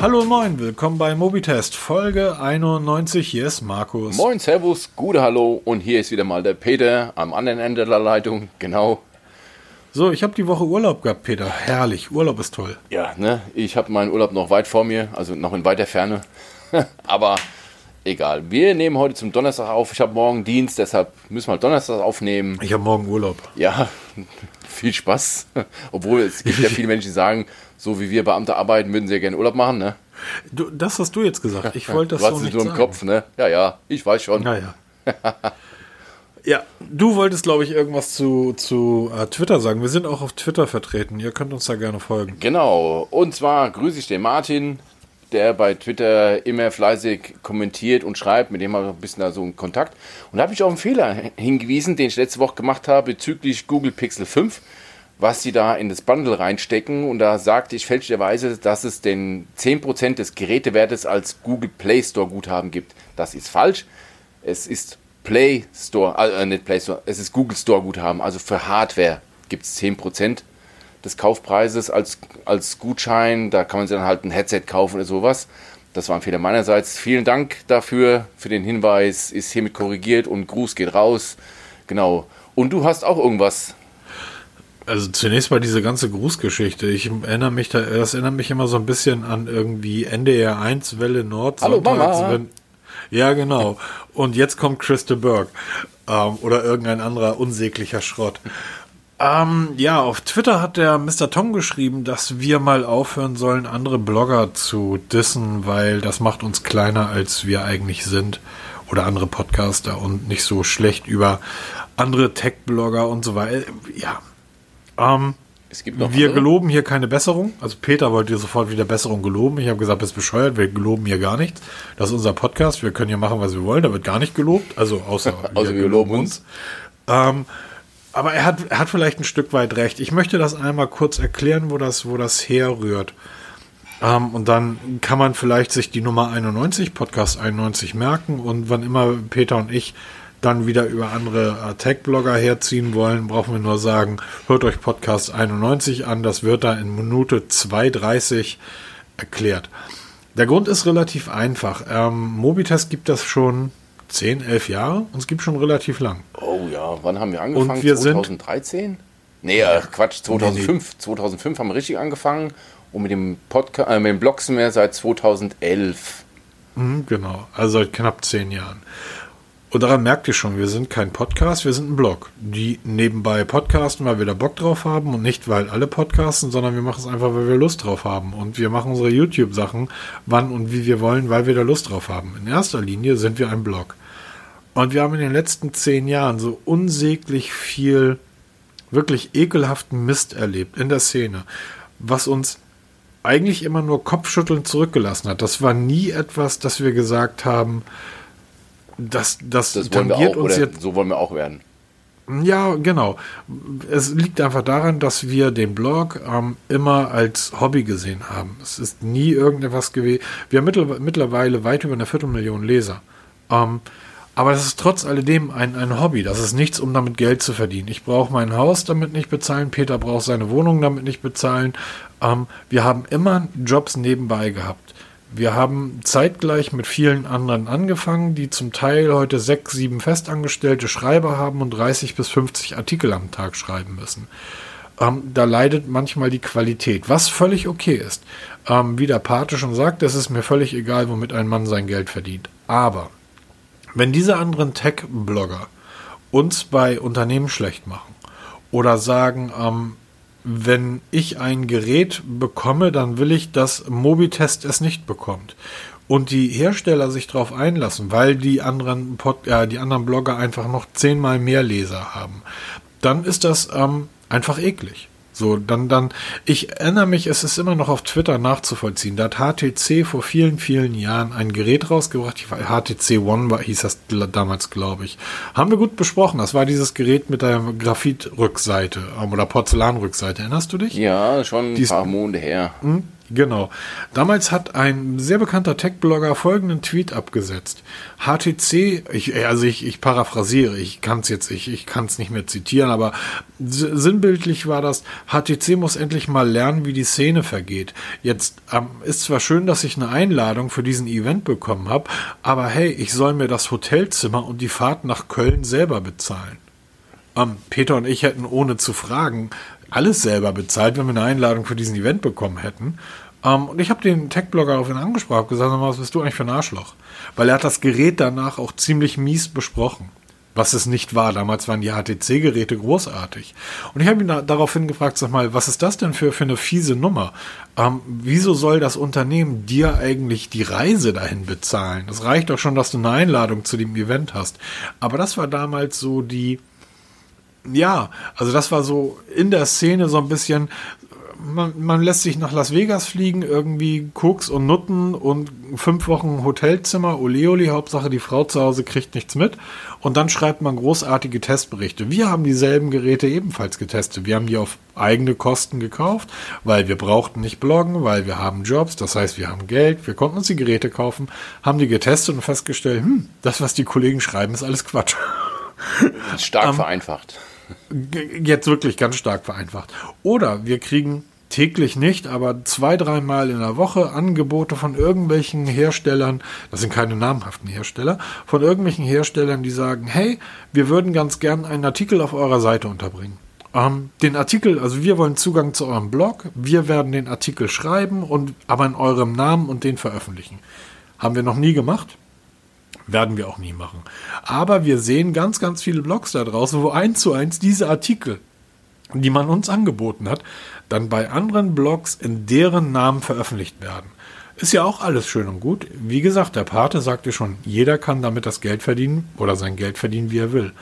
Hallo und moin, willkommen bei Mobitest, Folge 91. Hier ist Markus. Moin, Servus, gute Hallo und hier ist wieder mal der Peter am anderen Ende der Leitung, genau. So, ich habe die Woche Urlaub gehabt, Peter. Herrlich, Urlaub ist toll. Ja, ne, ich habe meinen Urlaub noch weit vor mir, also noch in weiter Ferne. Aber egal, wir nehmen heute zum Donnerstag auf. Ich habe morgen Dienst, deshalb müssen wir Donnerstag aufnehmen. Ich habe morgen Urlaub. Ja, viel Spaß. Obwohl es gibt ja viele Menschen, die sagen, so wie wir Beamte arbeiten, würden sie ja gerne Urlaub machen, ne? Du, das hast du jetzt gesagt. Ich wollte das du hast so nicht nur im sagen. Kopf, ne? Ja, ja, ich weiß schon. Naja. ja, du wolltest, glaube ich, irgendwas zu, zu äh, Twitter sagen. Wir sind auch auf Twitter vertreten. Ihr könnt uns da gerne folgen. Genau. Und zwar grüße ich den Martin, der bei Twitter immer fleißig kommentiert und schreibt, mit dem habe ich ein bisschen da so einen Kontakt. Und da habe ich auf einen Fehler hingewiesen, den ich letzte Woche gemacht habe bezüglich Google Pixel 5, was sie da in das Bundle reinstecken. Und da sagte ich fälschlicherweise, dass es den 10% des Gerätewertes als Google Play Store Guthaben gibt. Das ist falsch. Es ist Play Store, äh, nicht Play Store, es ist Google Store Guthaben. Also für Hardware gibt es 10% des Kaufpreises als, als Gutschein. Da kann man sich dann halt ein Headset kaufen oder sowas. Das war ein Fehler meinerseits. Vielen Dank dafür, für den Hinweis. Ist hiermit korrigiert und Gruß geht raus. Genau. Und du hast auch irgendwas. Also zunächst mal diese ganze Grußgeschichte. Ich erinnere mich da, das erinnert mich immer so ein bisschen an irgendwie NDR 1 Welle Nord. Hallo, sonntags, Mama. wenn- ja, genau. Und jetzt kommt Christa Burke ähm, oder irgendein anderer unsäglicher Schrott. Ähm, ja, auf Twitter hat der Mr. Tom geschrieben, dass wir mal aufhören sollen, andere Blogger zu dissen, weil das macht uns kleiner, als wir eigentlich sind. Oder andere Podcaster und nicht so schlecht über andere Tech-Blogger und so weiter. Ja. Ähm, Es gibt noch wir andere. geloben hier keine Besserung. Also Peter wollte sofort wieder Besserung geloben. Ich habe gesagt, bist bescheuert, wir geloben hier gar nichts. Das ist unser Podcast, wir können hier machen, was wir wollen. Da wird gar nicht gelobt. Also außer, Außer wir loben uns. Ähm, aber er hat, er hat vielleicht ein Stück weit recht. Ich möchte das einmal kurz erklären, wo das, wo das herrührt. Ähm, und dann kann man vielleicht sich die Nummer 91, Podcast 91 merken. Und wann immer Peter und ich dann wieder über andere äh, Tech-Blogger herziehen wollen, brauchen wir nur sagen, hört euch Podcast 91 an. Das wird da in Minute 2.30 erklärt. Der Grund ist relativ einfach. Ähm, Mobitest gibt das schon 10, 11 Jahre und es gibt schon relativ lang. Oh ja, wann haben wir angefangen? Und wir sind- 2013? Nee, äh, Quatsch, 2005. 2005 haben wir richtig angefangen. Und mit dem, Podca äh, mit dem Blog sind wir seit 2011. Mhm, Genau, also seit knapp zehn Jahren. Und daran merkt ihr schon, wir sind kein Podcast, wir sind ein Blog, die nebenbei podcasten, weil wir da Bock drauf haben und nicht, weil alle podcasten, sondern wir machen es einfach, weil wir Lust drauf haben. Und wir machen unsere YouTube-Sachen, wann und wie wir wollen, weil wir da Lust drauf haben. In erster Linie sind wir ein Blog. Und wir haben in den letzten zehn Jahren so unsäglich viel wirklich ekelhaften Mist erlebt in der Szene, was uns eigentlich immer nur Kopfschütteln zurückgelassen hat. Das war nie etwas, das wir gesagt haben, das, das, Das tangiert auch, uns jetzt. so wollen wir auch werden. Ja, genau. Es liegt einfach daran, dass wir den Blog ähm, immer als Hobby gesehen haben. Es ist nie irgendetwas gewesen. Wir haben mittel, mittlerweile weit über eine Viertelmillion Leser. Ähm, aber das ist trotz alledem ein, ein Hobby. Das ist nichts, um damit Geld zu verdienen. Ich brauche mein Haus damit nicht bezahlen. Peter braucht seine Wohnung damit nicht bezahlen. Ähm, wir haben immer Jobs nebenbei gehabt. Wir haben zeitgleich mit vielen anderen angefangen, die zum Teil heute sechs, sieben festangestellte Schreiber haben und 30 bis 50 Artikel am Tag schreiben müssen. Ähm, da leidet manchmal die Qualität, was völlig okay ist. Ähm, wie der Pate schon sagt, es ist mir völlig egal, womit ein Mann sein Geld verdient. Aber wenn diese anderen Tech-Blogger uns bei Unternehmen schlecht machen oder sagen, ähm, wenn ich ein Gerät bekomme, dann will ich, dass Mobitest es nicht bekommt. Und die Hersteller sich darauf einlassen, weil die anderen, Pod, äh, die anderen Blogger einfach noch zehnmal mehr Leser haben, dann ist das ähm, einfach eklig. So, dann, dann, ich erinnere mich, es ist immer noch auf Twitter nachzuvollziehen. Da hat HTC vor vielen, vielen Jahren ein Gerät rausgebracht. HTC One war, hieß das damals, glaube ich. Haben wir gut besprochen. Das war dieses Gerät mit der Graphitrückseite ähm, oder Porzellanrückseite. Erinnerst du dich? Ja, schon ein Dies- paar Monate her. Hm? Genau. Damals hat ein sehr bekannter Tech-Blogger folgenden Tweet abgesetzt. HTC, ich, also ich, ich paraphrasiere, ich kann es jetzt, ich, ich kann nicht mehr zitieren, aber sinnbildlich war das, HTC muss endlich mal lernen, wie die Szene vergeht. Jetzt ähm, ist zwar schön, dass ich eine Einladung für diesen Event bekommen habe, aber hey, ich soll mir das Hotelzimmer und die Fahrt nach Köln selber bezahlen. Ähm, Peter und ich hätten ohne zu fragen alles selber bezahlt, wenn wir eine Einladung für diesen Event bekommen hätten. Um, ähm, und ich habe den Tech-Blogger auf ihn angesprochen, gesagt, was bist du eigentlich für ein Arschloch? Weil er hat das Gerät danach auch ziemlich mies besprochen. Was es nicht war. Damals waren die HTC-Geräte großartig. Und ich habe ihn da, daraufhin gefragt, sag mal, was ist das denn für, für eine fiese Nummer? Um, ähm, wieso soll das Unternehmen dir eigentlich die Reise dahin bezahlen? Das reicht doch schon, dass du eine Einladung zu dem Event hast. Aber das war damals so die, ja, also das war so in der Szene so ein bisschen, man, man lässt sich nach Las Vegas fliegen, irgendwie Koks und Nutten und fünf Wochen Hotelzimmer, Oleoli, Hauptsache die Frau zu Hause kriegt nichts mit. Und dann schreibt man großartige Testberichte. Wir haben dieselben Geräte ebenfalls getestet. Wir haben die auf eigene Kosten gekauft, weil wir brauchten nicht bloggen, weil wir haben Jobs, das heißt, wir haben Geld, wir konnten uns die Geräte kaufen, haben die getestet und festgestellt, hm, das, was die Kollegen schreiben, ist alles Quatsch. Stark um, ähm, vereinfacht jetzt wirklich ganz stark vereinfacht. Oder wir kriegen täglich nicht, aber zwei, dreimal in der Woche Angebote von irgendwelchen Herstellern, das sind keine namhaften Hersteller, von irgendwelchen Herstellern, die sagen, hey, wir würden ganz gern einen Artikel auf eurer Seite unterbringen. Ähm, den Artikel, also wir wollen Zugang zu eurem Blog, wir werden den Artikel schreiben und aber in eurem Namen und den veröffentlichen. Haben wir noch nie gemacht. Werden wir auch nie machen. Aber wir sehen ganz, ganz viele Blogs da draußen, wo eins zu eins diese Artikel, die man uns angeboten hat, dann bei anderen Blogs in deren Namen veröffentlicht werden. Ist ja auch alles schön und gut. Wie gesagt, der Pate sagte schon, jeder kann damit das Geld verdienen oder sein Geld verdienen, wie er will.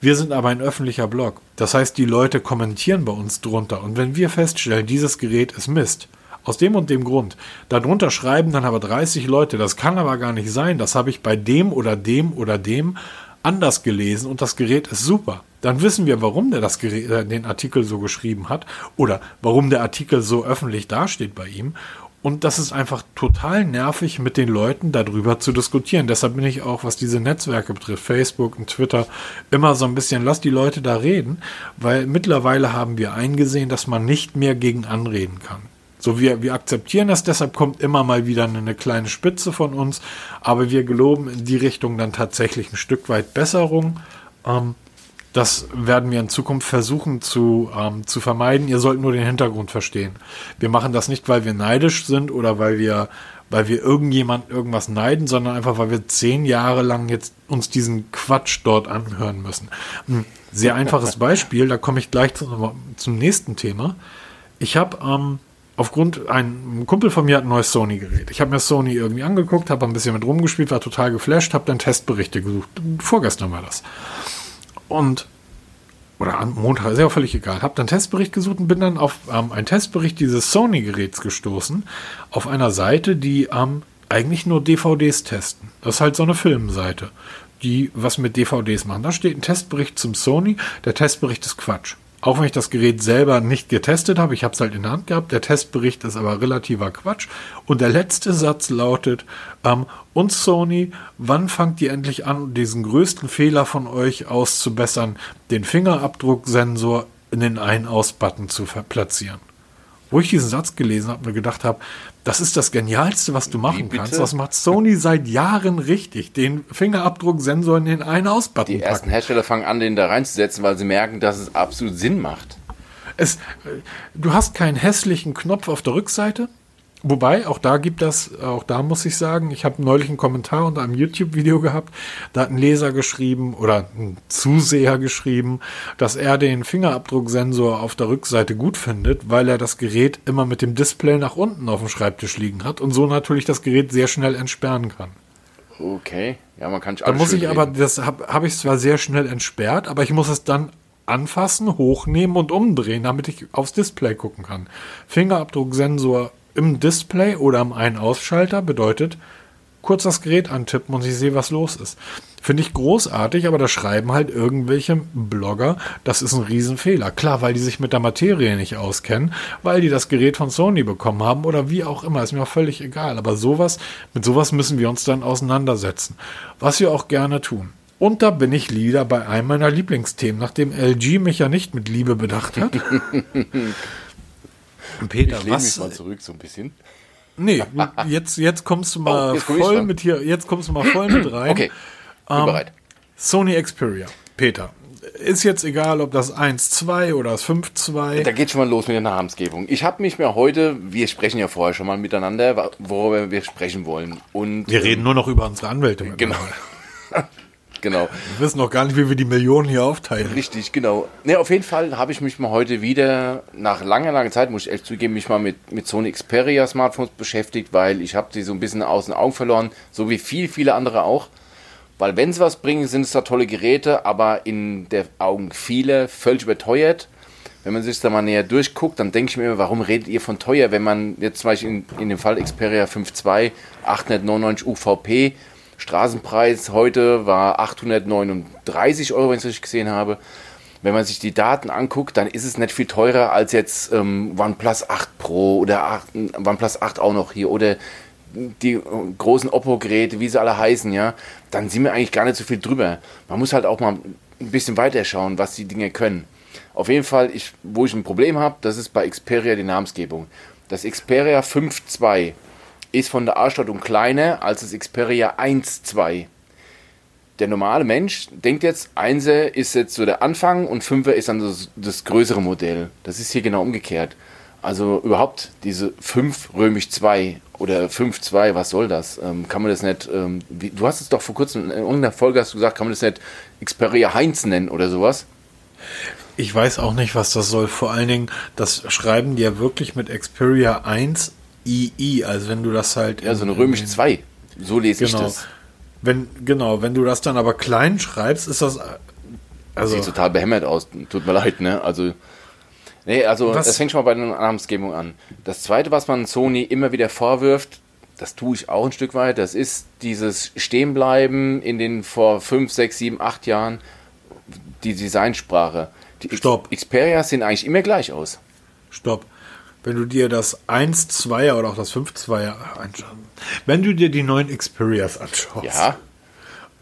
Wir sind aber ein öffentlicher Blog. Das heißt, die Leute kommentieren bei uns drunter. Und wenn wir feststellen, dieses Gerät ist Mist, aus dem und dem Grund. Darunter schreiben dann aber 30 Leute, das kann aber gar nicht sein, das habe ich bei dem oder dem oder dem anders gelesen und das Gerät ist super. Dann wissen wir, warum der das Gerät, äh, den Artikel so geschrieben hat oder warum der Artikel so öffentlich dasteht bei ihm. Und das ist einfach total nervig, mit den Leuten darüber zu diskutieren. Deshalb bin ich auch, was diese Netzwerke betrifft, Facebook und Twitter, immer so ein bisschen, lass die Leute da reden, weil mittlerweile haben wir eingesehen, dass man nicht mehr gegen anreden kann. So, wir, wir akzeptieren das, deshalb kommt immer mal wieder eine kleine Spitze von uns, aber wir geloben in die Richtung dann tatsächlich ein Stück weit Besserung. Ähm, das werden wir in Zukunft versuchen zu, ähm, zu vermeiden. Ihr sollt nur den Hintergrund verstehen. Wir machen das nicht, weil wir neidisch sind oder weil wir, weil wir irgendjemand irgendwas neiden, sondern einfach, weil wir zehn Jahre lang jetzt uns diesen Quatsch dort anhören müssen. Ein sehr einfaches Beispiel, da komme ich gleich zum, zum nächsten Thema. Ich habe ähm, aufgrund, ein Kumpel von mir hat ein neues Sony-Gerät. Ich habe mir Sony irgendwie angeguckt, habe ein bisschen mit rumgespielt, war total geflasht, habe dann Testberichte gesucht. Vorgestern war das. Und, oder am Montag, ist ja auch völlig egal. Habe dann Testbericht gesucht und bin dann auf ähm, einen Testbericht dieses Sony-Geräts gestoßen, auf einer Seite, die ähm, eigentlich nur DVDs testen. Das ist halt so eine Filmseite, die was mit DVDs machen. Da steht ein Testbericht zum Sony. Der Testbericht ist Quatsch. Auch wenn ich das Gerät selber nicht getestet habe, ich habe es halt in der Hand gehabt, der Testbericht ist aber relativer Quatsch. Und der letzte Satz lautet, ähm, und Sony, wann fangt ihr endlich an, diesen größten Fehler von euch auszubessern, den Fingerabdrucksensor in den Ein-Aus-Button zu platzieren? Wo ich diesen Satz gelesen habe und gedacht habe, das ist das Genialste, was du machen kannst. Das macht Sony seit Jahren richtig. Den Fingerabdrucksensor in den Ein-Aus-Button. Die ersten Hersteller fangen an, den da reinzusetzen, weil sie merken, dass es absolut Sinn macht. Es, du hast keinen hässlichen Knopf auf der Rückseite. Wobei, auch da gibt das, auch da muss ich sagen, ich habe neulich einen Kommentar unter einem YouTube-Video gehabt, da hat ein Leser geschrieben oder ein Zuseher geschrieben, dass er den Fingerabdrucksensor auf der Rückseite gut findet, weil er das Gerät immer mit dem Display nach unten auf dem Schreibtisch liegen hat und so natürlich das Gerät sehr schnell entsperren kann. Okay, ja, man kann Da muss ich aber, das habe hab ich zwar sehr schnell entsperrt, aber ich muss es dann anfassen, hochnehmen und umdrehen, damit ich aufs Display gucken kann. Fingerabdrucksensor im Display oder am Ein-Ausschalter bedeutet, kurz das Gerät antippen und ich sehe, was los ist. Finde ich großartig, aber da schreiben halt irgendwelche Blogger, das ist ein Riesenfehler. Klar, weil die sich mit der Materie nicht auskennen, weil die das Gerät von Sony bekommen haben oder wie auch immer, ist mir auch völlig egal. Aber sowas, mit sowas müssen wir uns dann auseinandersetzen. Was wir auch gerne tun. Und da bin ich wieder bei einem meiner Lieblingsthemen, nachdem LG mich ja nicht mit Liebe bedacht hat. Peter, ich was? Mich mal zurück so ein bisschen. Nee, jetzt, jetzt kommst du mal oh, voll mit hier, jetzt kommst du mal voll mit rein. Okay. Bin ähm, bereit. Sony Xperia. Peter. Ist jetzt egal, ob das 1.2 oder das 5.2. Da geht schon mal los mit der Namensgebung. Ich habe mich mir heute, wir sprechen ja vorher schon mal miteinander, worüber wir sprechen wollen. Und, wir reden nur noch über unsere Anwälte. Genau. genau. Wir wissen noch gar nicht, wie wir die Millionen hier aufteilen. Richtig, genau. Ne, auf jeden Fall habe ich mich mal heute wieder, nach langer, langer Zeit, muss ich echt zugeben, mich mal mit, mit Sony Xperia Smartphones beschäftigt, weil ich habe sie so ein bisschen aus den Augen verloren, so wie viel, viele andere auch. Weil wenn sie was bringen, sind es da tolle Geräte, aber in der Augen viele völlig überteuert. Wenn man sich da mal näher durchguckt, dann denke ich mir immer, warum redet ihr von teuer, wenn man jetzt zum Beispiel in, in dem Fall Xperia 5.2 899 UVP, Straßenpreis heute war 839 Euro, wenn ich es richtig gesehen habe. Wenn man sich die Daten anguckt, dann ist es nicht viel teurer als jetzt ähm, OnePlus 8 Pro oder 8, OnePlus 8 auch noch hier oder die großen Oppo-Geräte, wie sie alle heißen, ja, dann sind wir eigentlich gar nicht so viel drüber. Man muss halt auch mal ein bisschen weiter schauen, was die Dinge können. Auf jeden Fall, ich, wo ich ein Problem habe, das ist bei Xperia die Namensgebung. Das Xperia 5.2 ist von der Ausstattung kleiner als das Xperia 1.2. Der normale Mensch denkt jetzt, 1 ist jetzt so der Anfang und 5er ist dann das, das größere Modell. Das ist hier genau umgekehrt. Also überhaupt diese 5 römisch 2 oder 5-2, was soll das? Ähm, kann man das nicht, ähm, wie, du hast es doch vor kurzem in irgendeiner Folge hast du gesagt, kann man das nicht Xperia Heinz nennen oder sowas? Ich weiß auch nicht, was das soll. Vor allen Dingen, das schreiben die ja wirklich mit Xperia 1 II, also wenn du das halt. Ja, so eine römisch 2. So lese genau. ich das. Wenn, genau, wenn du das dann aber klein schreibst, ist das. Also, Sieht total behämmert aus. Tut mir leid, ne? Also. Nee, also es fängt schon mal bei der Namensgebung an. Das zweite, was man Sony immer wieder vorwirft, das tue ich auch ein Stück weit, das ist dieses Stehenbleiben in den vor 5, 6, 7, 8 Jahren, die Designsprache. Die Stopp. Xperias sehen eigentlich immer gleich aus. Stopp. Wenn du dir das 1.2er oder auch das 5.2er anschaust, wenn du dir die neuen Xperias anschaust, ja,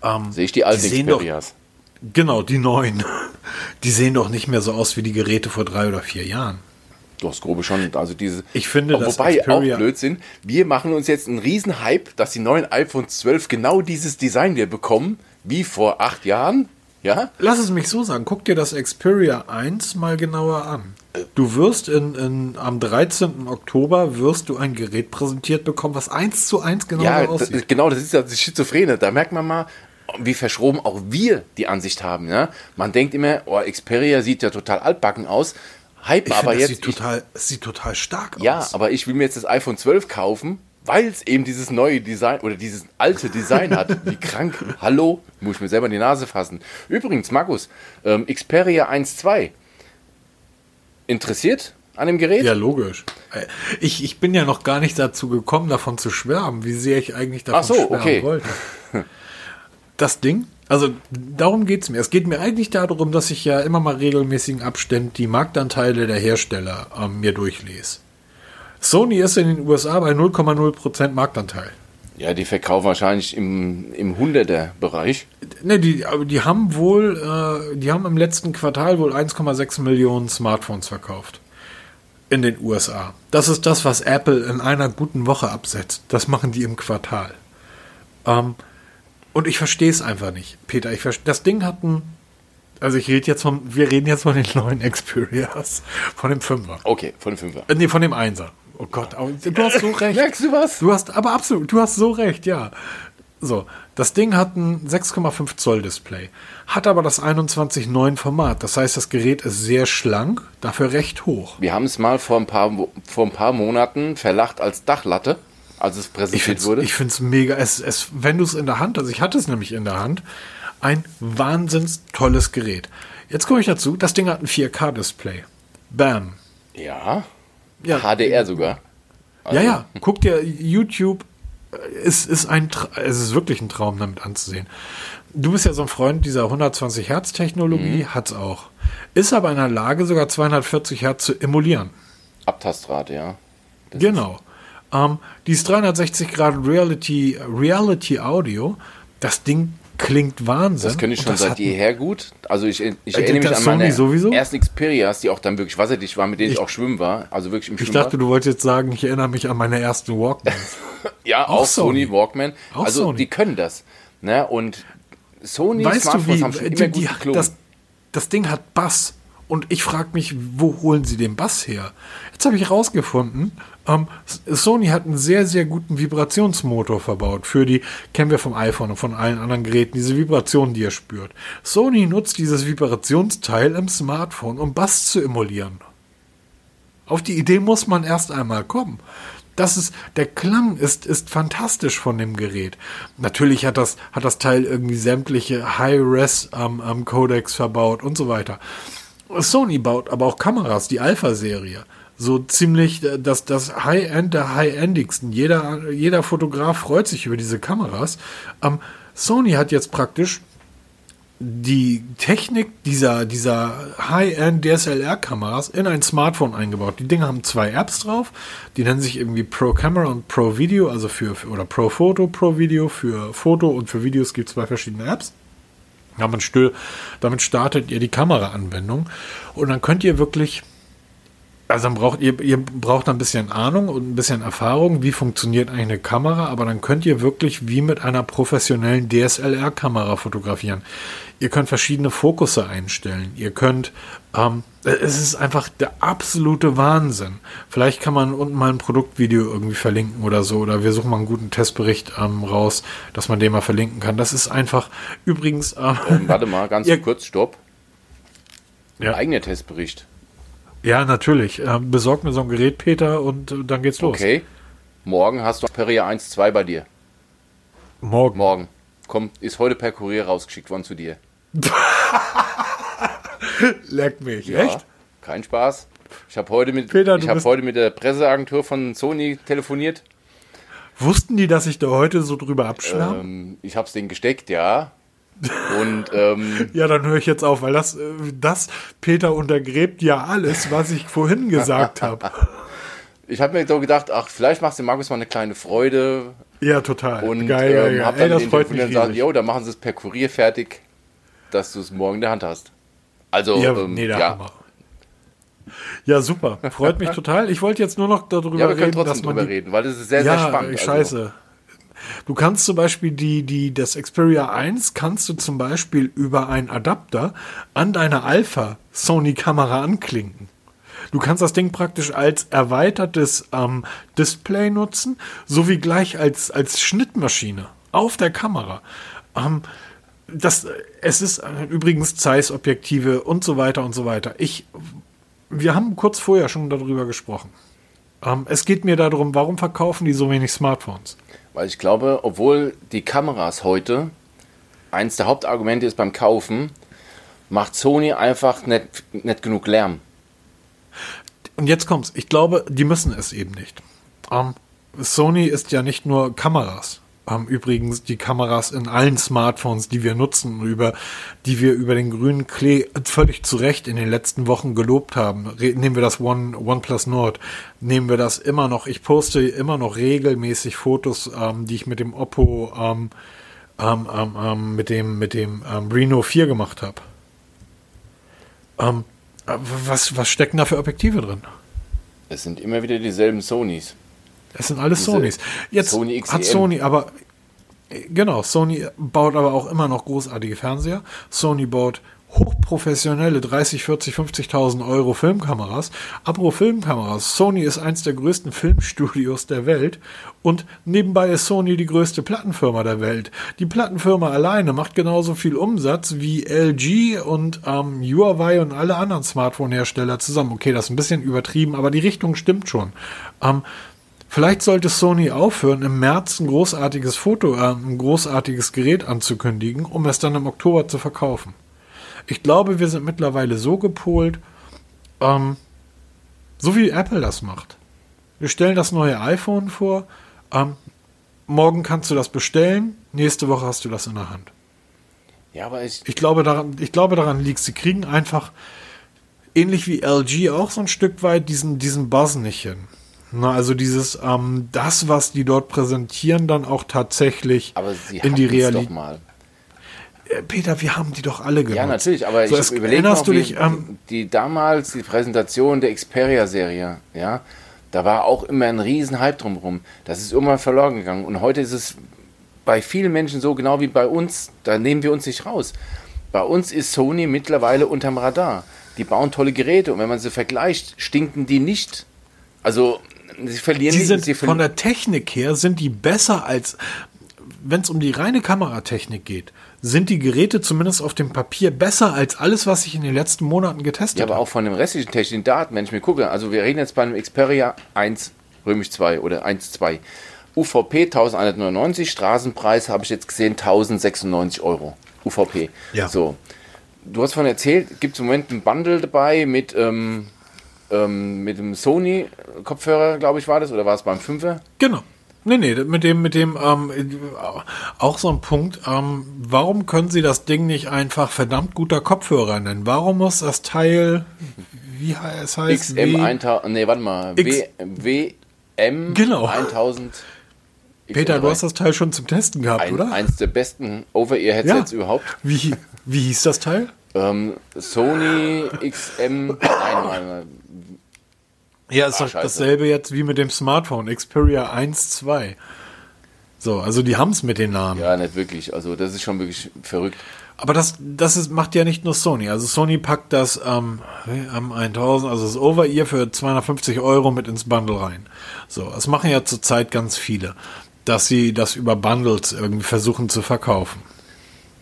ähm, sehe ich die alten die Xperias. Doch, genau, die neuen. Die sehen doch nicht mehr so aus wie die Geräte vor drei oder vier Jahren. Du hast grobe schon, also diese. Ich finde, das wobei Xperia auch Blödsinn. Wir machen uns jetzt einen riesen Hype, dass die neuen iPhone 12 genau dieses Design wir bekommen, wie vor acht Jahren. Ja? Lass es mich so sagen. Guck dir das Xperia 1 mal genauer an. Du wirst in, in, am 13. Oktober wirst du ein Gerät präsentiert bekommen, was eins zu eins genau ja, aussieht. Das, genau, das ist ja das Schizophrene. Da merkt man mal, wie verschroben auch wir die Ansicht haben. Ja? Man denkt immer, oh, Xperia sieht ja total altbacken aus. Hype aber jetzt. Sieht total, es sieht total stark ja, aus. Ja, aber ich will mir jetzt das iPhone 12 kaufen, weil es eben dieses neue Design oder dieses alte Design hat. Wie krank. Hallo, muss ich mir selber in die Nase fassen. Übrigens, Markus, ähm, Xperia 1.2. Interessiert an dem Gerät? Ja, logisch. Äh, ich, ich bin ja noch gar nicht dazu gekommen, davon zu schwärmen, wie sehr ich eigentlich davon Ach so, schwärmen okay. wollte. das Ding, also darum geht es mir. Es geht mir eigentlich darum, dass ich ja immer mal regelmäßigen Abständen die Marktanteile der Hersteller ähm, mir durchlese. Sony ist in den USA bei 0,0% Marktanteil. Ja, die verkaufen wahrscheinlich im, im 100er-Bereich. Ne, die, die haben wohl, äh, die haben im letzten Quartal wohl 1,6 Millionen Smartphones verkauft. In den USA. Das ist das, was Apple in einer guten Woche absetzt. Das machen die im Quartal. Ähm, und ich verstehe es einfach nicht, Peter. Ich das Ding hat ein. Also ich rede jetzt von, wir reden jetzt von den neuen Xperias, von dem Fünfer. Okay, von dem Fünfer. Äh, nee, von dem Einser. Oh Gott, du hast so recht. Merkst du was? Du hast, aber absolut, du hast so recht, ja. So, das Ding hat ein 6,5 Zoll Display, hat aber das 21.9 Format. Das heißt, das Gerät ist sehr schlank, dafür recht hoch. Wir haben es mal vor ein paar, vor ein paar Monaten verlacht als Dachlatte als es präsentiert ich wurde? Ich finde es mega. Es, es, wenn du es in der Hand, also ich hatte es nämlich in der Hand, ein wahnsinns tolles Gerät. Jetzt komme ich dazu, das Ding hat ein 4K-Display. Bam. Ja. Ja. HDR sogar. Also. Ja, ja. Guck dir YouTube. Es ist, ein, es ist wirklich ein Traum, damit anzusehen. du bist ja so ein Freund dieser 120 Hertz Technologie, mhm. hat's auch. Ist aber in der Lage, sogar 240 Hertz zu emulieren. Abtastrate, ja. Das genau. Ähm, dieses 360 Grad Reality, Reality Audio, das Ding klingt Wahnsinn. Das kenne ich schon seit jeher gut. Also ich, ich äh, erinnere mich an meine sowieso? ersten Xperias, die auch dann wirklich wasserdicht waren, mit denen ich, ich, auch schwimmen war. Also wirklich im Ich dachte, du wolltest jetzt sagen, ich erinnere mich an meine ersten Walkman. ja, auch, auch Sony. Sony Walkman. Auch also Sony. die können das. Ne? Und Sony weißt Smartphones du, wie, haben schon immer die, gut das, das Ding hat Bass. Und ich frage mich, wo holen sie den Bass her? Jetzt habe ich rausgefunden, ähm, Sony hat einen sehr, sehr guten Vibrationsmotor verbaut. Für die, kennen wir vom iPhone und von allen anderen Geräten, diese Vibrationen, die ihr spürt. Sony nutzt dieses Vibrationsteil im Smartphone, um Bass zu emulieren. Auf die Idee muss man erst einmal kommen. Das ist, der Klang ist, ist fantastisch von dem Gerät. Natürlich hat das, hat das Teil irgendwie sämtliche High-Res-Codecs ähm, verbaut und so weiter. Sony baut aber auch Kameras, die Alpha-Serie. So ziemlich äh, das, das High-End der High-Endigsten. Jeder, jeder Fotograf freut sich über diese Kameras. Ähm, Sony hat jetzt praktisch die Technik dieser, dieser High-End DSLR-Kameras in ein Smartphone eingebaut. Die Dinge haben zwei Apps drauf, die nennen sich irgendwie Pro Camera und Pro Video, also für, oder Pro Photo, Pro Video. Für Foto und für Videos gibt es zwei verschiedene Apps. Damit, damit startet ihr die Kameraanwendung und dann könnt ihr wirklich also dann braucht ihr, ihr braucht ein bisschen Ahnung und ein bisschen Erfahrung, wie funktioniert eigentlich eine Kamera, aber dann könnt ihr wirklich wie mit einer professionellen DSLR-Kamera fotografieren. Ihr könnt verschiedene Fokusse einstellen. Ihr könnt, ähm, es ist einfach der absolute Wahnsinn. Vielleicht kann man unten mal ein Produktvideo irgendwie verlinken oder so, oder wir suchen mal einen guten Testbericht ähm, raus, dass man den mal verlinken kann. Das ist einfach, übrigens. Äh, ähm, warte mal, ganz kurz, stopp. Ja. Eigener Testbericht. Ja, natürlich. Ähm, besorg mir so ein Gerät, Peter, und äh, dann geht's los. Okay. Morgen hast du Peria 1.2 bei dir. Morgen. Morgen. Komm, ist heute per Kurier rausgeschickt worden zu dir. Leck mich, ja, echt? Kein Spaß. Ich habe heute, mit, hab heute mit der Presseagentur von Sony telefoniert. Wussten die, dass ich da heute so drüber abschlafe? Ähm, ich habe es denen gesteckt, ja. Und ähm, ja, dann höre ich jetzt auf, weil das, äh, das Peter untergräbt ja alles, was ich vorhin gesagt habe. Ich habe mir so gedacht, ach, vielleicht machst du Markus mal eine kleine Freude. Ja, total. Und geil, geil, ähm, hab dann Ey, das freut mich und gesagt, jo, dann machen sie es per Kurier fertig, dass du es morgen in der Hand hast. Also, ja, ähm, nee, ja. Hammer. Ja, super. Freut mich total. Ich wollte jetzt nur noch darüber reden. Ja, wir können reden, trotzdem drüber reden, weil das ist sehr, ja, sehr spannend. Also scheiße. Also. Du kannst zum Beispiel die, die, das Xperia 1 kannst du zum Beispiel über einen Adapter an deiner Alpha Sony Kamera anklinken. Du kannst das Ding praktisch als erweitertes ähm, Display nutzen, sowie gleich als, als Schnittmaschine auf der Kamera. Ähm, das, es ist äh, übrigens Zeiss-Objektive und so weiter und so weiter. Ich, wir haben kurz vorher schon darüber gesprochen. Ähm, es geht mir darum, warum verkaufen die so wenig Smartphones? Weil ich glaube, obwohl die Kameras heute eins der Hauptargumente ist beim Kaufen, macht Sony einfach nicht, nicht genug Lärm. Und jetzt kommt's. Ich glaube, die müssen es eben nicht. Ähm, Sony ist ja nicht nur Kameras haben übrigens die Kameras in allen Smartphones, die wir nutzen, über die wir über den grünen Klee völlig zu Recht in den letzten Wochen gelobt haben. Re nehmen wir das One OnePlus Nord, nehmen wir das immer noch. Ich poste immer noch regelmäßig Fotos, ähm, die ich mit dem Oppo ähm, ähm, ähm, ähm mit dem mit dem ähm, Reno 4 gemacht habe. was was stecken da für Objektive drin? Es sind immer wieder dieselben Sonys. Es sind alles Sonys. Jetzt Sony hat Sony aber genau, Sony baut aber auch immer noch großartige Fernseher. Sony baut hochprofessionelle 30, 40, 50.000 Euro Filmkameras. Apro Filmkameras. Sony ist eins der größten Filmstudios der Welt und nebenbei ist Sony die größte Plattenfirma der Welt. Die Plattenfirma alleine macht genauso viel Umsatz wie LG und ähm, Huawei und alle anderen Smartphone-Hersteller zusammen. Okay, das ist ein bisschen übertrieben, aber die Richtung stimmt schon. Ähm, Vielleicht sollte Sony aufhören, im März ein großartiges Foto, äh, ein großartiges Gerät anzukündigen, um es dann im Oktober zu verkaufen. Ich glaube, wir sind mittlerweile so gepolt, ähm, so wie Apple das macht. Wir stellen das neue iPhone vor, ähm, morgen kannst du das bestellen, nächste Woche hast du das in der Hand. Ja, aber ich, Ich glaube daran, ich glaube daran liegt, sie kriegen einfach ähnlich wie LG auch so ein Stück weit diesen, diesen Buzz nicht hin. Na, also dieses, ähm, das, was die dort präsentieren, dann auch tatsächlich aber sie in die Realität. Äh, Peter, wir haben die doch alle genutzt. Ja, natürlich, aber so, ich überlege noch, du dich, ähm, die damals, die Präsentation der Xperia-Serie, ja, da war auch immer ein riesen Hype drumherum. Das ist irgendwann verloren gegangen. Und heute ist es bei vielen Menschen so, genau wie bei uns, da nehmen wir uns nicht raus. Bei uns ist Sony mittlerweile unterm Radar. Die bauen tolle Geräte und wenn man sie vergleicht, stinken die nicht. Also, sie verlieren die sind sie von verlieren, der Technik her sind die besser als wenn es um die reine Kameratechnik geht, sind die Geräte zumindest auf dem Papier besser als alles, was ich in den letzten Monaten getestet Ja, aber habe. auch von den restlichen technischen Daten, wenn ich mir gucke, also wir reden jetzt bei einem Xperia 1 Römisch 2 oder 1.2. UVP 1199, Straßenpreis habe ich jetzt gesehen 1096 Euro. UVP. Ja. So. Du hast von erzählt, gibt es im Moment ein Bundle dabei mit, ähm, ähm, mit dem Sony-Kopfhörer, glaube ich, war das, oder war es beim 5er? Genau. Nee, nee, mit dem, mit dem, ähm, auch so ein Punkt, ähm, warum können Sie das Ding nicht einfach verdammt guter Kopfhörer nennen? Warum muss das Teil, wie es heißt, XM W- 1000, nee, warte mal, X- w, WM Genau. 1000. Peter, du hast das Teil schon zum Testen gehabt, ein, oder? eins der besten Over-Ear-Headsets Ja. überhaupt. Wie, wie hieß das Teil? Ähm, Sony XM. Nein, nein, nein. Ja, ist Ah, doch scheiße. dasselbe jetzt wie mit dem Smartphone, Xperia 1, 2. So, also die haben es mit den Namen. Ja, nicht wirklich. Also, das ist schon wirklich verrückt. Aber das, das ist, macht ja nicht nur Sony. Also Sony packt das ähm, am 1000, also das Over-Ear für 250 Euro mit ins Bundle rein. So, das machen ja zurzeit ganz viele, dass sie das über Bundles irgendwie versuchen zu verkaufen.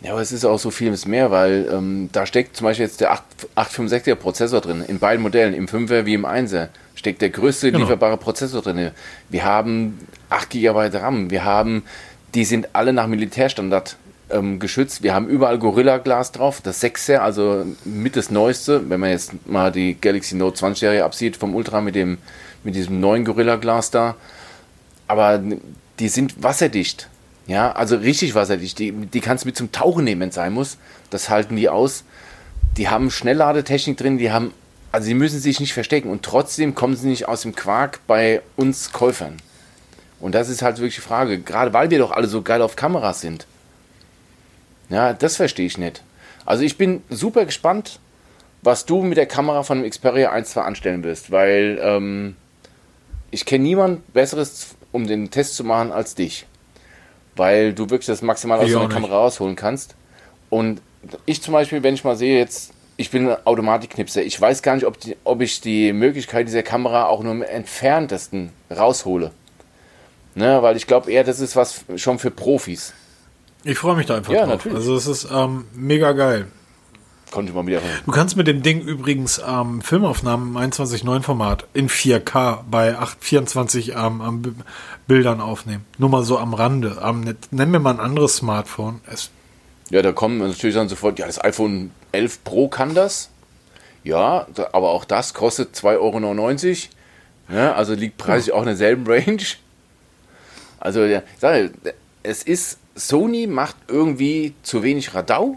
Ja, aber es ist auch so vieles mehr, weil ähm, da steckt zum Beispiel jetzt der 8 865er Prozessor drin. In beiden Modellen, im 5er wie im 1er, steckt der größte Genau. lieferbare Prozessor drin. Wir haben 8 GB RAM. Wir haben, die sind alle nach Militärstandard ähm, geschützt. Wir haben überall Gorilla Glas drauf, das 6er, also mit das Neueste. Wenn man jetzt mal die Galaxy Note 20 Serie absieht vom Ultra mit dem mit diesem neuen Gorilla Glas da. Aber die sind wasserdicht. Ja, also richtig wasserdicht. Die, die kannst du mit zum Tauchen nehmen, wenn es sein muss. Das halten die aus. Die haben Schnellladetechnik drin, die haben, also die müssen sich nicht verstecken und trotzdem kommen sie nicht aus dem Quark bei uns Käufern. Und das ist halt wirklich die Frage, gerade weil wir doch alle so geil auf Kameras sind. Ja, das verstehe ich nicht. Also ich bin super gespannt, was du mit der Kamera von dem Xperia 1 2 anstellen wirst, weil ähm, ich kenne niemand Besseres, um den Test zu machen, als dich. Weil du wirklich das maximal aus Ich so auch einer nicht. Kamera rausholen kannst. Und ich zum Beispiel, wenn ich mal sehe, jetzt, ich bin ein Automatiknipser, ich weiß gar nicht, ob, die, ob ich die Möglichkeit dieser Kamera auch nur im entferntesten raushole. Ne, weil ich glaube eher, das ist was schon für Profis. Ich freue mich da einfach Ja, drauf. natürlich. Also es ist ähm, mega geil. Konnte ich mal wieder. Du kannst mit dem Ding übrigens ähm, Filmaufnahmen im 21.9 Format in 4K bei 824 ähm, am B- Bildern aufnehmen. Nur mal so am Rande. Ähm, nenn mir mal ein anderes Smartphone. Es, Ja, da kommen natürlich dann sofort, ja, das iPhone 11 Pro kann das. Ja, aber auch das kostet 2,99 Euro. Ja, also liegt preislich auch in derselben Range. Also, ja, sag, ich, es ist, Sony macht irgendwie zu wenig Radau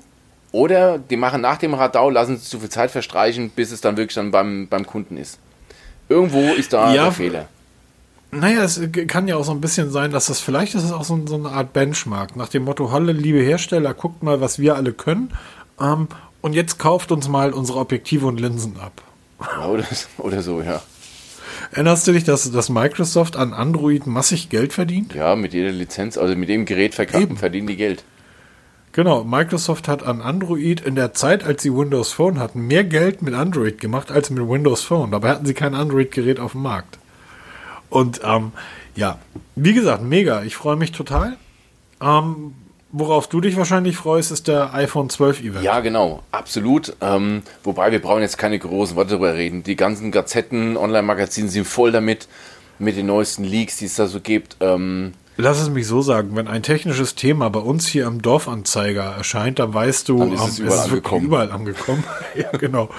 oder die machen nach dem Radau, lassen sie zu viel Zeit verstreichen, bis es dann wirklich dann beim, beim Kunden ist. Irgendwo ist da Ja, der Fehler. naja, es kann ja auch so ein bisschen sein, dass das vielleicht ist es auch so, so eine Art Benchmark. Nach dem Motto, Halle, liebe Hersteller, guckt mal, was wir alle können. Ähm, und jetzt kauft uns mal unsere Objektive und Linsen ab. Oder, oder so, ja. Erinnerst du dich, dass, dass Microsoft an Android massig Geld verdient? Ja, mit jeder Lizenz, also mit dem Gerät verkaufen, verdienen die Geld. Genau, Microsoft hat an Android in der Zeit, als sie Windows Phone hatten, mehr Geld mit Android gemacht als mit Windows Phone. Dabei hatten sie kein Android-Gerät auf dem Markt. Und ähm, ja, wie gesagt, mega. Ich freue mich total. Ähm, worauf du dich wahrscheinlich freust, ist der iPhone 12 Event. Ja, genau, absolut. Ähm, wobei wir brauchen jetzt keine großen Worte darüber reden. Die ganzen Gazetten, Online-Magazine sind voll damit, mit den neuesten Leaks, die es da so gibt. Ähm, Lass es mich so sagen, wenn ein technisches Thema bei uns hier im Dorfanzeiger erscheint, dann weißt du, Dann ist ähm, es überall wirklich angekommen. überall angekommen. ja, genau.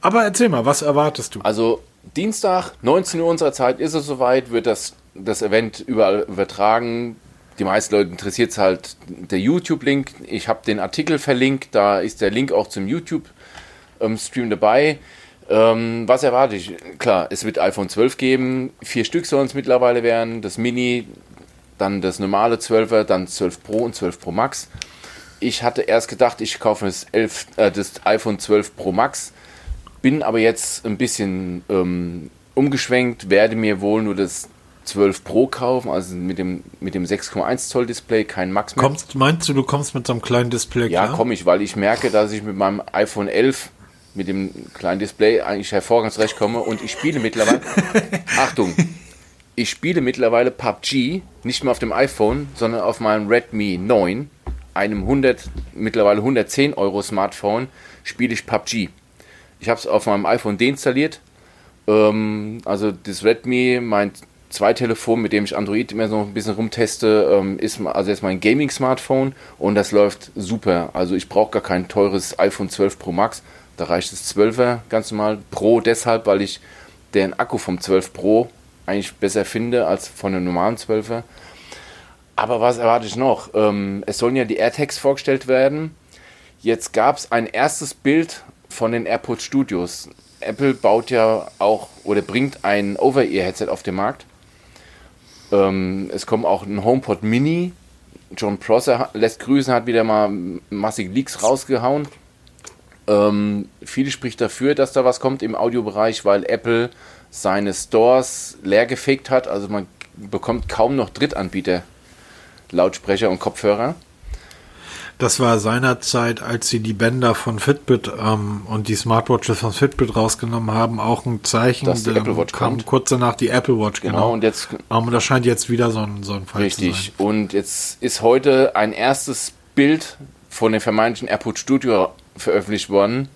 Aber erzähl mal, was erwartest du? also Dienstag, 19 Uhr unserer Zeit ist es soweit, wird das, das Event überall übertragen. Die meisten Leute interessiert es halt der YouTube-Link. Ich habe den Artikel verlinkt, da ist der Link auch zum YouTube-Stream ähm, dabei. Ähm, was erwarte ich? Klar, es wird iPhone 12 geben. Vier Stück sollen es mittlerweile werden. Das Mini, dann das normale 12er, dann 12 Pro und 12 Pro Max. Ich hatte erst gedacht, ich kaufe das, 11, äh, das iPhone 12 Pro Max. Bin aber jetzt ein bisschen ähm, umgeschwenkt, werde mir wohl nur das 12 Pro kaufen, also mit dem, mit dem 6,1 Zoll Display, kein Max mehr. Kommst, meinst du, du kommst mit so einem kleinen Display klar? Ja, komme ich, weil ich merke, dass ich mit meinem iPhone 11 mit dem kleinen Display eigentlich hervorragend zurechtkomme und ich spiele mittlerweile, Achtung, ich spiele mittlerweile PUBG nicht mehr auf dem iPhone, sondern auf meinem Redmi 9, einem 100, mittlerweile 110 Euro Smartphone, spiele ich PUBG. Ich habe es auf meinem iPhone deinstalliert. Ähm, also das Redmi, mein zwei Telefon, mit dem ich Android immer so ein bisschen rumteste, ähm, ist also jetzt mein Gaming-Smartphone und das läuft super. Also ich brauche gar kein teures iPhone 12 Pro Max, da reicht das 12er ganz normal. Pro deshalb, weil ich den Akku vom 12 Pro eigentlich besser finde als von dem normalen 12er. Aber was erwarte ich noch? Ähm, es sollen ja die AirTags vorgestellt werden. Jetzt gab es ein erstes Bild von den AirPods Studios. Apple baut ja auch oder bringt ein Over-Ear-Headset auf den Markt. Ähm, es kommt auch ein HomePod Mini. John Prosser lässt grüßen, hat wieder mal massig Leaks rausgehauen. Ähm, viel spricht dafür, dass da was kommt im Audiobereich, weil Apple seine Stores leergefegt hat. Also man bekommt kaum noch Drittanbieter Lautsprecher und Kopfhörer. Das war seinerzeit, als sie die Bänder von Fitbit ähm, und die Smartwatches von Fitbit rausgenommen haben, auch ein Zeichen. Dass die Apple Watch kam kommt. kurz danach die Apple Watch. Genau, genau. und jetzt. Ähm, das scheint jetzt wieder so ein, so ein Fall richtig. zu sein. Richtig. Und jetzt ist heute ein erstes Bild von dem vermeintlichen AirPod Studio veröffentlicht worden.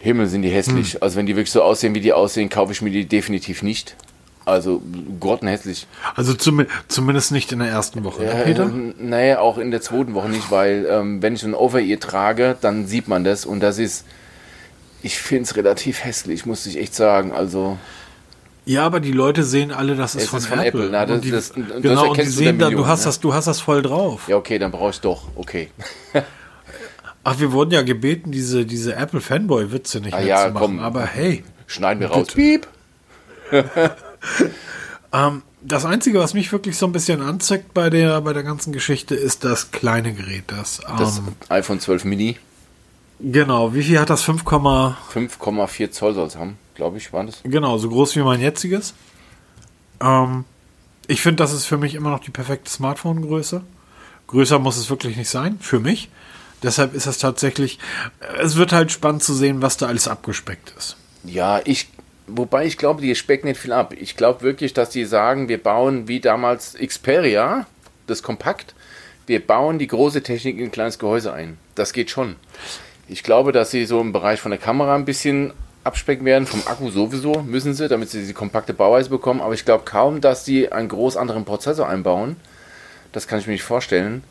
Himmel sind die hässlich. Hm. Also wenn die wirklich so aussehen, wie die aussehen, kaufe ich mir die definitiv nicht. Also grottenhässlich. Also zum, zumindest nicht in der ersten Woche, ne, äh, Peter? Nee, auch in der zweiten Woche nicht, weil ähm, wenn ich ein Over-Ear trage, dann sieht man das und das ist, ich finde es relativ hässlich, muss ich echt sagen. Also ja, aber die Leute sehen alle, das ist, von, ist von, Apple. Apple. Na, das, und die, das, und genau, und die sehen da, du hast ne? das, du hast das voll drauf. Ja, okay, dann brauche ich doch. Okay. Ach, wir wurden ja gebeten, diese, diese Apple Fanboy Witze nicht ah, mehr ja, zu machen. Komm, aber hey, schneiden wir raus. Piep. ähm, das Einzige, was mich wirklich so ein bisschen anzeigt bei der, bei der ganzen Geschichte, ist das kleine Gerät. Das, ähm, das iPhone 12 Mini. Genau, wie viel hat das? 5,4 Zoll soll es haben, glaube ich, waren das. Genau, so groß wie mein jetziges. Ähm, ich finde, das ist für mich immer noch die perfekte Smartphone-Größe. Größer muss es wirklich nicht sein, für mich. Deshalb ist es tatsächlich, es wird halt spannend zu sehen, was da alles abgespeckt ist. Ja, ich Wobei ich glaube, die specken nicht viel ab. Ich glaube wirklich, dass die sagen, wir bauen wie damals Xperia, das Kompakt, wir bauen die große Technik in ein kleines Gehäuse ein. Das geht schon. Ich glaube, dass sie so im Bereich von der Kamera ein bisschen abspecken werden, vom Akku sowieso müssen sie, damit sie diese kompakte Bauweise bekommen. Aber ich glaube kaum, dass sie einen groß anderen Prozessor einbauen. Das kann ich mir nicht vorstellen,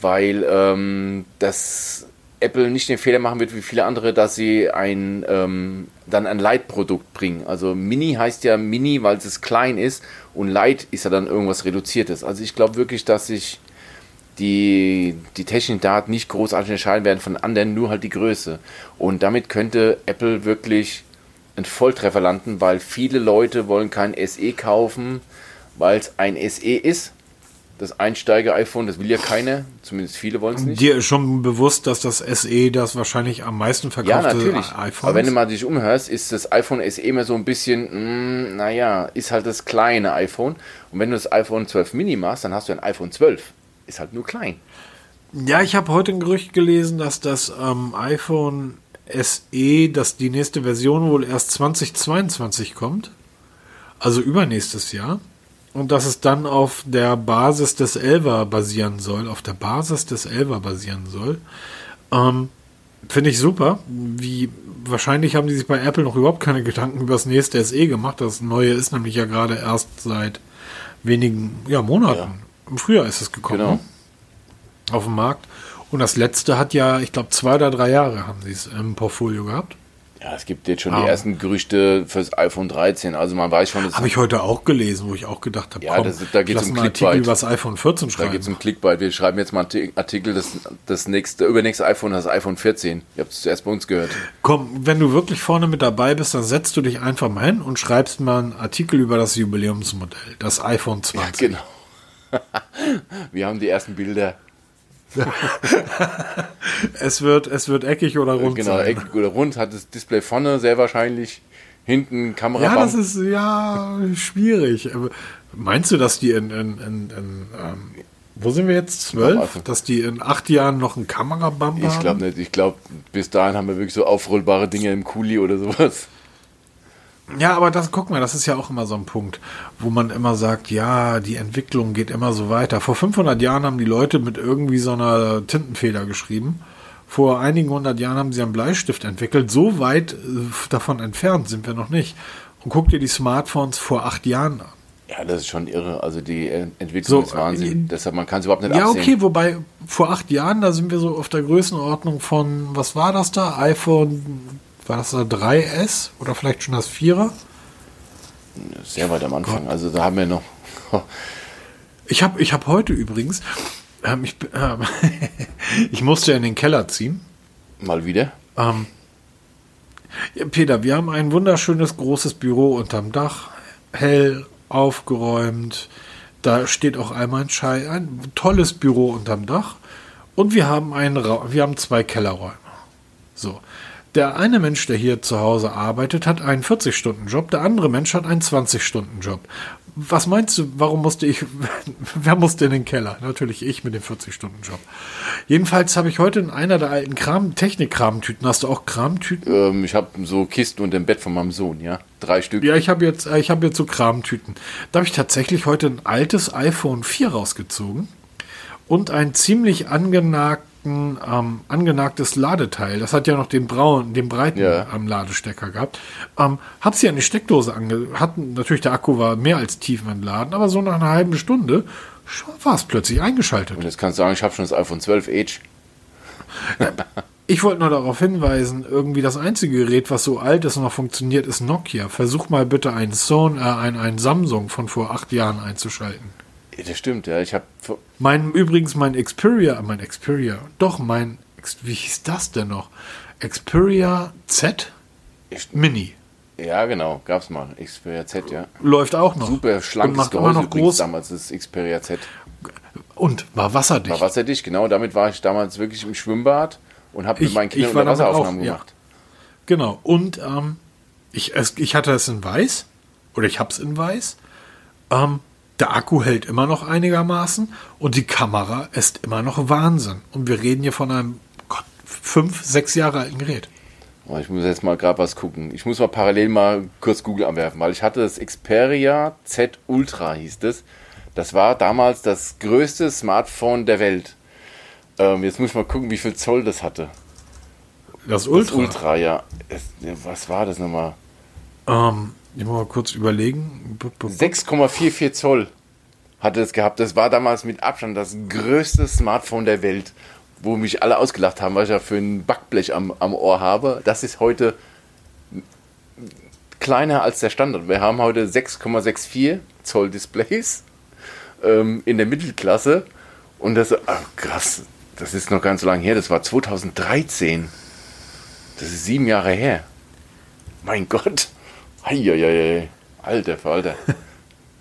weil ähm, das Apple nicht den Fehler machen wird wie viele andere, dass sie ein ähm, dann ein Light-Produkt bringen. Also Mini heißt ja Mini, weil es klein ist und Light ist ja dann irgendwas Reduziertes. Also ich glaube wirklich, dass sich die, die technischen Daten nicht großartig entscheiden werden von anderen, nur halt die Größe. Und damit könnte Apple wirklich ein Volltreffer landen, weil viele Leute wollen kein SE kaufen, weil es ein SE ist das Einsteiger-iPhone, das will ja keiner, zumindest viele wollen es nicht. Dir ist schon bewusst, dass das SE das wahrscheinlich am meisten verkaufte ja, natürlich. iPhone ist? Aber wenn du mal dich umhörst, ist das iPhone SE immer so ein bisschen, mh, mm, naja, ist halt das kleine iPhone. Und wenn du das iPhone 12 Mini machst, dann hast du ein iPhone 12. Ist halt nur klein. Ja, ich habe heute ein Gerücht gelesen, dass das ähm, iPhone SE, dass die nächste Version wohl erst 2022 kommt. Also übernächstes Jahr. Und dass es dann auf der Basis des Elva basieren soll, auf der Basis des Elva basieren soll. Ähm, Finde ich super. Wie wahrscheinlich haben die sich bei Apple noch überhaupt keine Gedanken über das nächste SE gemacht. Das neue ist nämlich ja gerade erst seit wenigen ja, Monaten. Ja. Im Frühjahr ist es gekommen. Genau. Auf dem Markt. Und das letzte hat ja, ich glaube, zwei oder drei Jahre haben sie es im Portfolio gehabt. Ja, es gibt jetzt schon ah. die ersten Gerüchte fürs iPhone 13. Also man weiß schon, Habe ich heute auch gelesen, wo ich auch gedacht habe, ja, komm, das, da geht es um Clickbait. Artikel über das iPhone 14 schreiben. Da geht es um Clickbait. Wir schreiben jetzt mal einen Artikel, das, das nächste, übernächste iPhone, das iPhone 14. Ihr habt es zuerst bei uns gehört. Komm, wenn du wirklich vorne mit dabei bist, dann setzt du dich einfach mal hin und schreibst mal einen Artikel über das Jubiläumsmodell, das iPhone 20. Ja, genau. Wir haben die ersten Bilder. es, wird, es wird eckig oder rund genau, sein. eckig oder rund, hat das Display vorne sehr wahrscheinlich, hinten Kamera. Ja, das ist ja schwierig. Meinst du, dass die in, in, in, in ähm, wo sind wir jetzt? Zwölf? Dass die in acht Jahren noch einen Kamerabump haben? Ich glaube nicht. Ich glaube, bis dahin haben wir wirklich so aufrollbare Dinge im Kuli oder sowas. Ja, aber das, guck mal, das ist ja auch immer so ein Punkt, wo man immer sagt, ja, die Entwicklung geht immer so weiter. Vor 500 Jahren haben die Leute mit irgendwie so einer Tintenfeder geschrieben. Vor einigen hundert Jahren haben sie einen Bleistift entwickelt. So weit äh, davon entfernt sind wir noch nicht. Und guck dir die Smartphones vor acht Jahren an. Ja, das ist schon irre. Also die Entwicklung so, ist Wahnsinn. Äh, Deshalb, man kann es überhaupt nicht Ja, absehen. okay, wobei vor acht Jahren, da sind wir so auf der Größenordnung von, was war das da? iPhone war das der 3S oder vielleicht schon das 4er? Sehr weit am Anfang. Gott. Also da haben wir noch. ich habe ich hab heute übrigens, ähm, ich, äh, ich musste in den Keller ziehen. Mal wieder? Ähm, ja, Peter, wir haben ein wunderschönes großes Büro unterm Dach, hell aufgeräumt. Da steht auch einmal ein Schei, ein tolles Büro unterm Dach. Und wir haben einen Ra wir haben zwei Kellerräume. So. Der eine Mensch, der hier zu Hause arbeitet, hat einen 40-Stunden-Job, der andere Mensch hat einen 20-Stunden-Job. Was meinst du, warum musste ich, wer musste in den Keller? Natürlich ich mit dem 40-Stunden-Job. Jedenfalls habe ich heute in einer der alten Kram, Technik-Kramtüten, hast du auch Kramtüten? Ähm, ich habe so Kisten unter dem Bett von meinem Sohn, ja. Drei Stück. Ja, ich habe jetzt, äh, ich habe jetzt so Kramtüten. Da habe ich tatsächlich heute ein altes iPhone 4 rausgezogen und ein ziemlich angenagten ähm, angenagtes Ladeteil. Das hat ja noch den braunen, den breiten ja. ähm, Ladestecker gehabt. Ähm, hab sie an die Steckdose ange... Hat, natürlich, der Akku war mehr als tiefentladen, aber so nach einer halben Stunde war es plötzlich eingeschaltet. Und jetzt kannst du sagen, ich habe schon das iPhone 12 Edge. Ich wollte nur darauf hinweisen, irgendwie das einzige Gerät, was so alt ist und noch funktioniert, ist Nokia. Versuch mal bitte ein, Son, äh, ein, ein Samsung von vor acht Jahren einzuschalten. Das stimmt, ja. Ich habe mein übrigens mein Xperia, mein Xperia, doch mein wie hieß das denn noch? Xperia Z ich, Mini. Ja, genau, gab's mal. Xperia Z, ja. Läuft auch noch. Super schlankes Gehäuse noch groß. damals das Xperia Z. Und war wasserdicht. War wasserdicht, genau. Damit war ich damals wirklich im Schwimmbad und habe mit meinen Kindern Wasseraufnahmen auch, gemacht. Ja. Genau. Und ähm, ich, ich hatte es in weiß oder ich hab's in weiß. Ähm, der Akku hält immer noch einigermaßen und die Kamera ist immer noch Wahnsinn. Und wir reden hier von einem Gott, fünf, sechs Jahre alten Gerät. Oh, ich muss jetzt mal gerade was gucken. Ich muss mal parallel mal kurz Google anwerfen, weil ich hatte das Xperia Z Ultra, hieß das. Das war damals das größte Smartphone der Welt. Ähm, jetzt muss ich mal gucken, wie viel Zoll das hatte. Das Ultra? Das Ultra, ja. Was war das nochmal? Ähm, ich muss mal kurz überlegen. 6,44 Zoll hatte es gehabt. Das war damals mit Abstand das größte Smartphone der Welt, wo mich alle ausgelacht haben, was ich ja für ein Backblech am, am Ohr habe. Das ist heute kleiner als der Standard. Wir haben heute 6,64 Zoll Displays ähm, in der Mittelklasse. Und das, ach, krass, das ist noch ganz so lange her. Das war 2013. Das ist sieben Jahre her. Mein Gott. Eieiei. Alter Verwalter.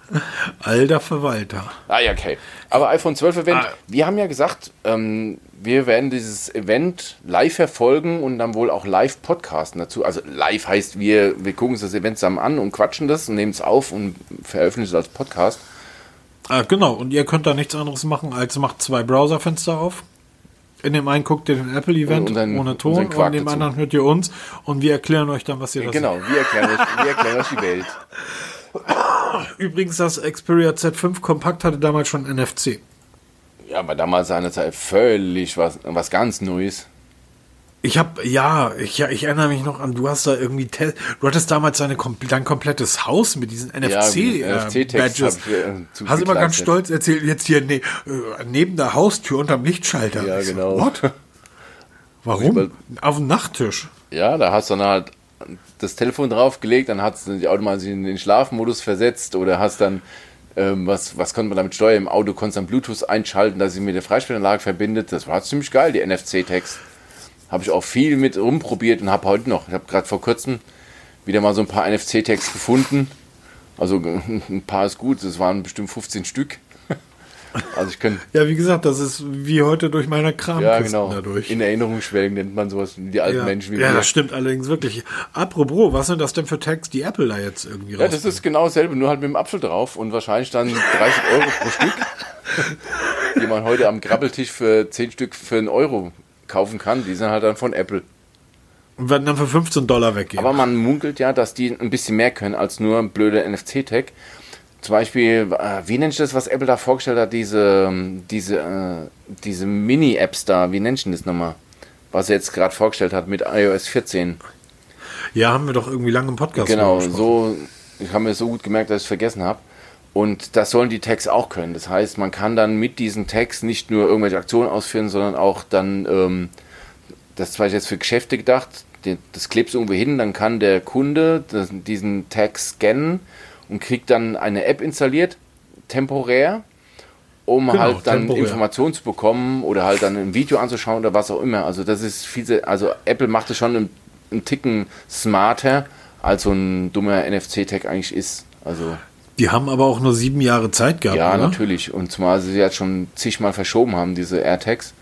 Alter Verwalter. Ah ja, okay. Aber iPhone 12 Event, ah. wir haben ja gesagt, ähm, wir werden dieses Event live verfolgen und dann wohl auch live podcasten dazu. Also live heißt, wir, wir gucken uns das Event zusammen an und quatschen das und nehmen es auf und veröffentlichen es als Podcast. Ah, genau, und ihr könnt da nichts anderes machen, als macht zwei Browserfenster auf, in dem einen guckt ihr den Apple-Event ohne Ton und in dem dazu. anderen hört ihr uns und wir erklären euch dann, was ihr da Genau, wir erklären, euch, wir erklären euch die Welt. Übrigens, das Xperia Z5 Kompakt hatte damals schon NFC. Ja, aber damals seinerzeit völlig was, was ganz Neues. Ich habe ja, ich, ja, ich erinnere mich noch an, du hast da irgendwie, du hattest damals deine, dein komplettes Haus mit diesen NFC-Badges. Ja, äh, hast immer ganz stolz erzählt, jetzt hier ne, neben der Haustür unterm Lichtschalter. Ja, genau. What? Warum? Auf dem Nachttisch. Ja, da hast du dann halt das Telefon draufgelegt, dann hat es die automatisch in den Schlafmodus versetzt oder hast dann, ähm, was, was konnte man damit steuern? Im Auto konntest du dann Bluetooth einschalten, dass sich mit der Freisprechanlage verbindet. Das war ziemlich geil, die NFC-Text. Habe ich auch viel mit rumprobiert und habe heute noch, ich habe gerade vor kurzem wieder mal so ein paar NFC-Tags gefunden. Also ein paar ist gut, das waren bestimmt 15 Stück. Also ich könnte. Ja, wie gesagt, das ist wie heute durch meine Kramkisten ja, genau. dadurch. In Erinnerung schwelgen nennt man sowas, die alten ja. Menschen wie Ja, wir. das stimmt allerdings wirklich. Apropos, was sind das denn für Tags, die Apple da jetzt irgendwie Ja, das ist genau dasselbe, nur halt mit dem Apfel drauf und wahrscheinlich dann 30 Euro pro Stück, die man heute am Grabbeltisch für 10 Stück für einen Euro kaufen kann. Die sind halt dann von Apple. Und werden dann für 15 Dollar weggehen. Aber man munkelt ja, dass die ein bisschen mehr können als nur ein blöder NFC-Tag. Zum Beispiel, äh, wie nennt sich das, was Apple da vorgestellt hat, diese, diese, äh, diese Mini-Apps da, wie nennt sich das nochmal? Was er jetzt gerade vorgestellt hat mit iOS 14. Ja, haben wir doch irgendwie lange im Podcast Genau, so, ich habe mir so gut gemerkt, dass ich es vergessen habe. Und das sollen die Tags auch können. Das heißt, man kann dann mit diesen Tags nicht nur irgendwelche Aktionen ausführen, sondern auch dann, ähm, das ist zwar jetzt für Geschäfte gedacht, das klebst irgendwo hin, dann kann der Kunde diesen Tag scannen und kriegt dann eine App installiert, temporär, um genau, halt dann temporär. Informationen zu bekommen oder halt dann ein Video anzuschauen oder was auch immer. Also das ist viel, also Apple macht es schon einen, einen Ticken smarter, als so ein dummer NFC-Tag eigentlich ist. Also die haben aber auch nur sieben Jahre Zeit gehabt. Ja, oder? natürlich. Und zumal sie jetzt schon zigmal verschoben haben, diese AirTags.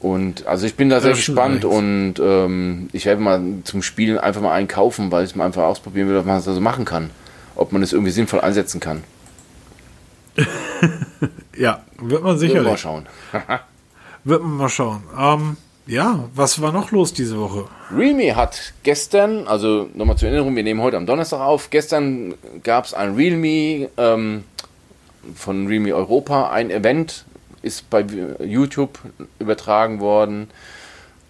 Und also ich bin da sehr gespannt und ähm, ich werde mal zum Spielen einfach mal einen kaufen, weil ich mal einfach ausprobieren will, was man so machen kann. Ob man es irgendwie sinnvoll einsetzen kann. ja, wird man sicherlich. Wird mal schauen. wird man mal schauen. Ähm, ja, was war noch los diese Woche? Realme hat gestern, also nochmal zur Erinnerung, wir nehmen heute am Donnerstag auf, gestern gab es ein Realme ähm, von Realme Europa, ein Event, ist bei YouTube übertragen worden.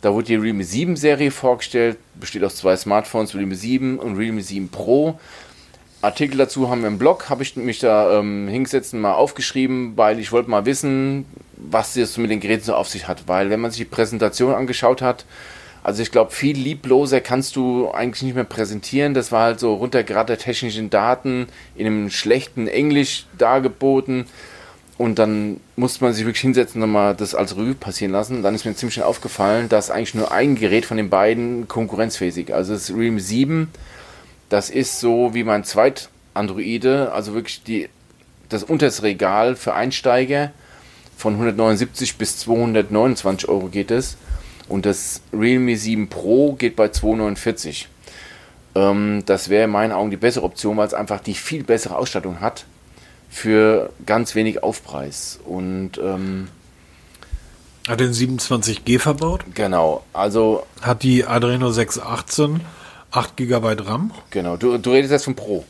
Da wurde die Realme 7 Serie vorgestellt, besteht aus zwei Smartphones, Realme 7 und Realme 7 Pro. Artikel dazu haben wir im Blog, habe ich mich da ähm, hingesetzt und mal aufgeschrieben, weil ich wollte mal wissen, was das mit den Geräten so auf sich hat. Weil wenn man sich die Präsentation angeschaut hat, also ich glaube, viel liebloser kannst du eigentlich nicht mehr präsentieren. Das war halt so runter gerade der technischen Daten in einem schlechten Englisch dargeboten. Und dann musste man sich wirklich hinsetzen und mal das als Revue passieren lassen. Dann ist mir ziemlich schnell aufgefallen, dass eigentlich nur ein Gerät von den beiden konkurrenzfähig. Also das Realme 7, das ist so wie mein zweit Androide, also wirklich die, das unterste Regal für Einsteiger. Von 179 bis 229 Euro geht es. Und das Realme 7 Pro geht bei 249. Ähm, das wäre in meinen Augen die bessere Option, weil es einfach die viel bessere Ausstattung hat für ganz wenig Aufpreis. Und ähm, hat den 27G verbaut? Genau, also hat die Adreno 618 8 GB RAM? Genau, du, du redest jetzt vom Pro.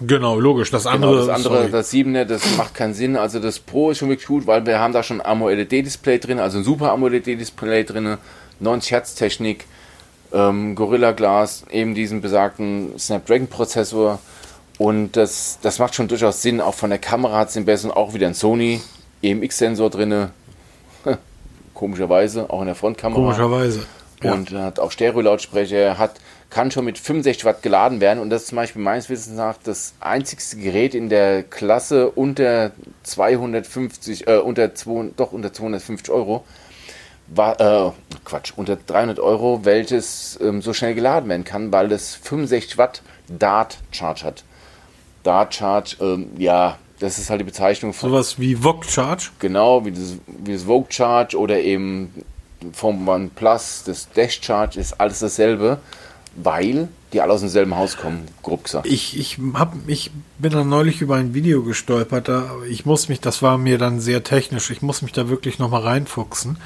Genau, logisch. Das andere, genau, das, andere sorry. das 7 das macht keinen Sinn. Also das Pro ist schon wirklich gut, weil wir haben da schon AMOLED-Display drin, also ein super AMOLED-Display drin, 90 Hertz Technik, ähm, Gorilla Glass, eben diesen besagten Snapdragon-Prozessor und das, das macht schon durchaus Sinn. Auch von der Kamera hat es den besseren, auch wieder ein Sony EMX-Sensor drin. Komischerweise, auch in der Frontkamera. Komischerweise. Ja. Und hat auch Stereo-Lautsprecher, hat, kann schon mit 65 Watt geladen werden. Und das ist zum Beispiel meines Wissens nach das einzigste Gerät in der Klasse unter 250, äh, unter 2, doch unter 250 Euro. War, äh, Quatsch, unter 300 Euro, welches ähm, so schnell geladen werden kann, weil das 65 Watt Dart Charge hat. Dart Charge, ähm, ja, das ist halt die Bezeichnung von. Sowas wie Vogue Charge? Genau, wie das, wie das Vogue Charge oder eben vom OnePlus, das Dash Charge ist alles dasselbe, weil die alle aus demselben Haus kommen, grob gesagt. Ich, ich, hab, ich bin dann neulich über ein Video gestolpert, da, ich muss mich, das war mir dann sehr technisch, ich muss mich da wirklich nochmal reinfuchsen.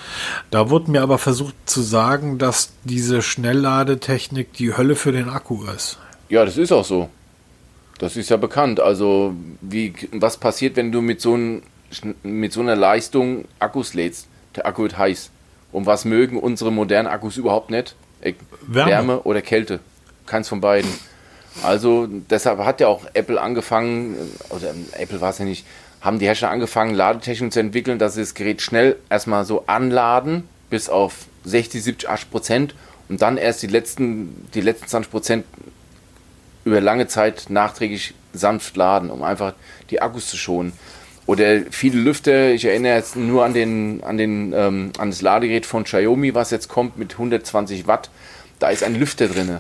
Da wurde mir aber versucht zu sagen, dass diese Schnellladetechnik die Hölle für den Akku ist. Ja, das ist auch so. Das ist ja bekannt. Also, wie, was passiert, wenn du mit so, ein, mit so einer Leistung Akkus lädst? Der Akku wird heiß. Und was mögen unsere modernen Akkus überhaupt nicht? Äh, Wärme. Wärme oder Kälte. Keins von beiden. Also, deshalb hat ja auch Apple angefangen, oder Apple war es ja nicht, haben die Hersteller angefangen, Ladetechnik zu entwickeln, dass sie das Gerät schnell erstmal so anladen, bis auf 60, 70, 80 Prozent und dann erst die letzten, die letzten 20 Prozent über lange Zeit nachträglich sanft laden, um einfach die Akkus zu schonen. Oder viele Lüfter, ich erinnere jetzt nur an, den, an, den, ähm, an das Ladegerät von Xiaomi, was jetzt kommt mit 120 Watt. Da ist ein Lüfter drin.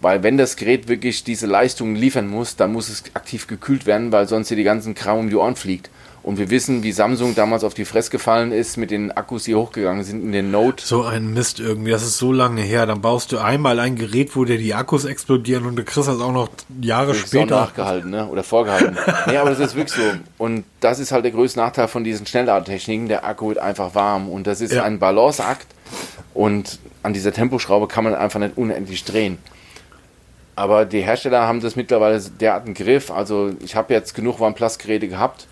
Weil wenn das Gerät wirklich diese Leistung liefern muss, dann muss es aktiv gekühlt werden, weil sonst hier die ganzen Kram um die Ohren fliegt. Und wir wissen, wie Samsung damals auf die Fresse gefallen ist mit den Akkus, die hochgegangen sind in den Note. So ein Mist irgendwie, das ist so lange her. Dann baust du einmal ein Gerät, wo dir die Akkus explodieren und du kriegst das auch noch Jahre das später. Ist auch nachgehalten, ne? Oder vorgehalten. nee, aber das ist wirklich so. Und das ist halt der größte Nachteil von diesen Schnellladetechniken. Der Akku wird einfach warm und das ist ja. ein Balanceakt. Und an dieser Temposchraube kann man einfach nicht unendlich drehen. Aber die Hersteller haben das mittlerweile derart im Griff. Also ich habe jetzt genug OnePlus-Geräte gehabt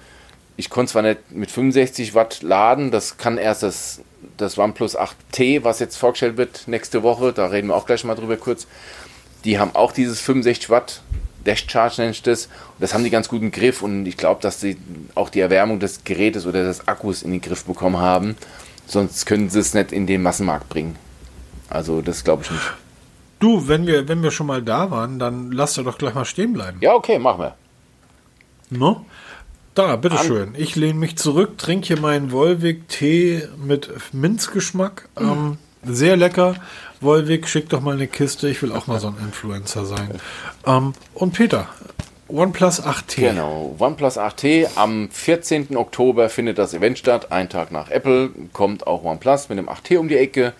ich konnte zwar nicht mit 65 Watt laden, das kann erst das, das OnePlus 8T, was jetzt vorgestellt wird nächste Woche, da reden wir auch gleich mal drüber kurz. Die haben auch dieses 65 Watt Dash Charge nenne ich das. Und das haben die ganz gut im Griff und ich glaube, dass sie auch die Erwärmung des Gerätes oder des Akkus in den Griff bekommen haben. Sonst können sie es nicht in den Massenmarkt bringen. Also das glaube ich nicht. Du, wenn wir, wenn wir schon mal da waren, dann lass doch gleich mal stehen bleiben. Ja, okay, machen wir. No? Da, bitteschön. Ich lehne mich zurück, trinke hier meinen Wolwig-Tee mit Minzgeschmack. Mhm. Ähm, sehr lecker. Wolwig, schick doch mal eine Kiste. Ich will auch mal so ein Influencer sein. Ähm, und Peter, OnePlus 8T. Genau, OnePlus 8T. Am 14. Oktober findet das Event statt. Ein Tag nach Apple kommt auch OnePlus mit dem 8T um die Ecke.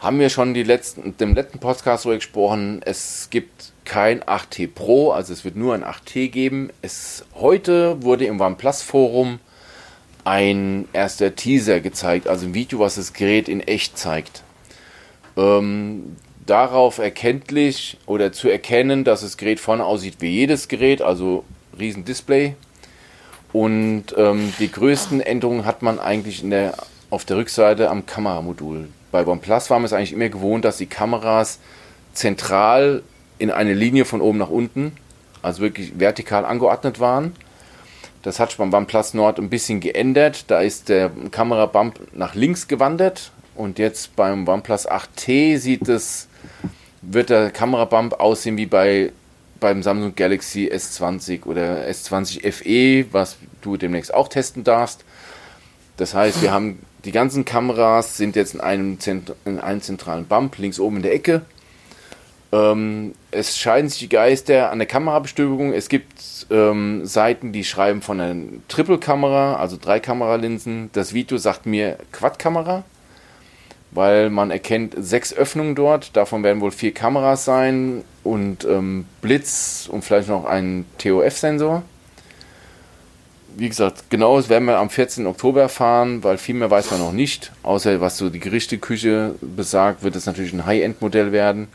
Haben wir schon die letzten, dem letzten Podcast so gesprochen. Es gibt kein 8T Pro, also es wird nur ein 8T geben. Es, heute wurde im OnePlus Forum ein erster Teaser gezeigt, also ein Video, was das Gerät in echt zeigt. Ähm, darauf erkenntlich oder zu erkennen, dass das Gerät vorne aussieht wie jedes Gerät, also riesen Display. Und ähm, die größten Änderungen hat man eigentlich der, auf der Rückseite am Kameramodul. Bei OnePlus waren wir es eigentlich immer gewohnt, dass die Kameras zentral in eine Linie von oben nach unten, also wirklich vertikal angeordnet waren. Das hat sich beim OnePlus Nord ein bisschen geändert. Da ist der Kamerabump nach links gewandert und jetzt beim OnePlus 8T sieht es, wird der Kamerabump aussehen wie bei beim Samsung Galaxy S20 oder S20 FE, was du demnächst auch testen darfst. Das heißt, wir haben die ganzen Kameras sind jetzt in einem, Zent in einem zentralen Bump links oben in der Ecke ähm, es scheiden sich die Geister an der Kamerabestückung. Es gibt ähm, Seiten, die schreiben von einer Triple-Kamera, also drei Kameralinsen. Das Video sagt mir Quad-Kamera, weil man erkennt sechs Öffnungen dort. Davon werden wohl vier Kameras sein und ähm, Blitz und vielleicht noch ein TOF-Sensor. Wie gesagt, genau das werden wir am 14. Oktober erfahren, weil viel mehr weiß man noch nicht. Außer was so die Gerichteküche besagt, wird es natürlich ein High-End-Modell werden.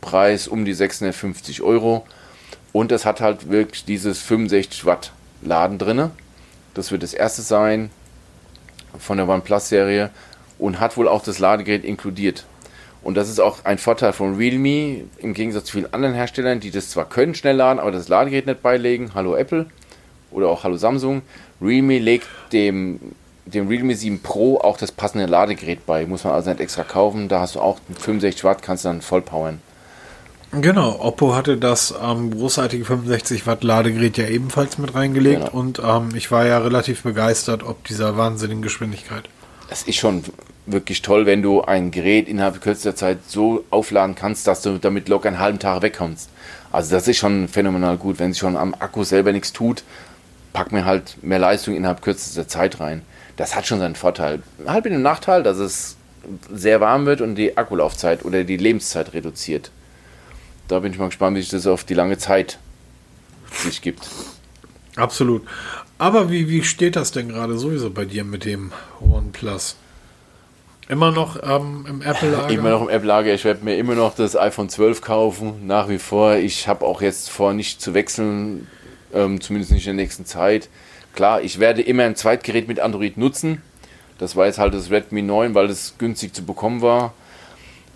Preis um die 650 Euro. Und es hat halt wirklich dieses 65 Watt Laden drin. Das wird das erste sein von der OnePlus-Serie und hat wohl auch das Ladegerät inkludiert. Und das ist auch ein Vorteil von Realme im Gegensatz zu vielen anderen Herstellern, die das zwar können schnell laden, aber das Ladegerät nicht beilegen. Hallo Apple oder auch Hallo Samsung. Realme legt dem, dem Realme 7 Pro auch das passende Ladegerät bei. Muss man also nicht extra kaufen. Da hast du auch 65 Watt, kannst du dann voll powern. Genau, Oppo hatte das ähm, großartige 65 Watt Ladegerät ja ebenfalls mit reingelegt genau. und ähm, ich war ja relativ begeistert ob dieser wahnsinnigen Geschwindigkeit. Es ist schon wirklich toll, wenn du ein Gerät innerhalb kürzester Zeit so aufladen kannst, dass du damit locker einen halben Tag wegkommst. Also das ist schon phänomenal gut. Wenn sich schon am Akku selber nichts tut, pack mir halt mehr Leistung innerhalb kürzester Zeit rein. Das hat schon seinen Vorteil. Halt mit dem Nachteil, dass es sehr warm wird und die Akkulaufzeit oder die Lebenszeit reduziert da bin ich mal gespannt, wie sich das auf die lange Zeit sich gibt. Absolut. Aber wie, wie steht das denn gerade sowieso bei dir mit dem OnePlus? Immer noch ähm, im Apple-Lager? Immer noch im Apple-Lager. Ich werde mir immer noch das iPhone 12 kaufen, nach wie vor. Ich habe auch jetzt vor, nicht zu wechseln, ähm, zumindest nicht in der nächsten Zeit. Klar, ich werde immer ein Zweitgerät mit Android nutzen. Das war jetzt halt das Redmi 9, weil es günstig zu bekommen war.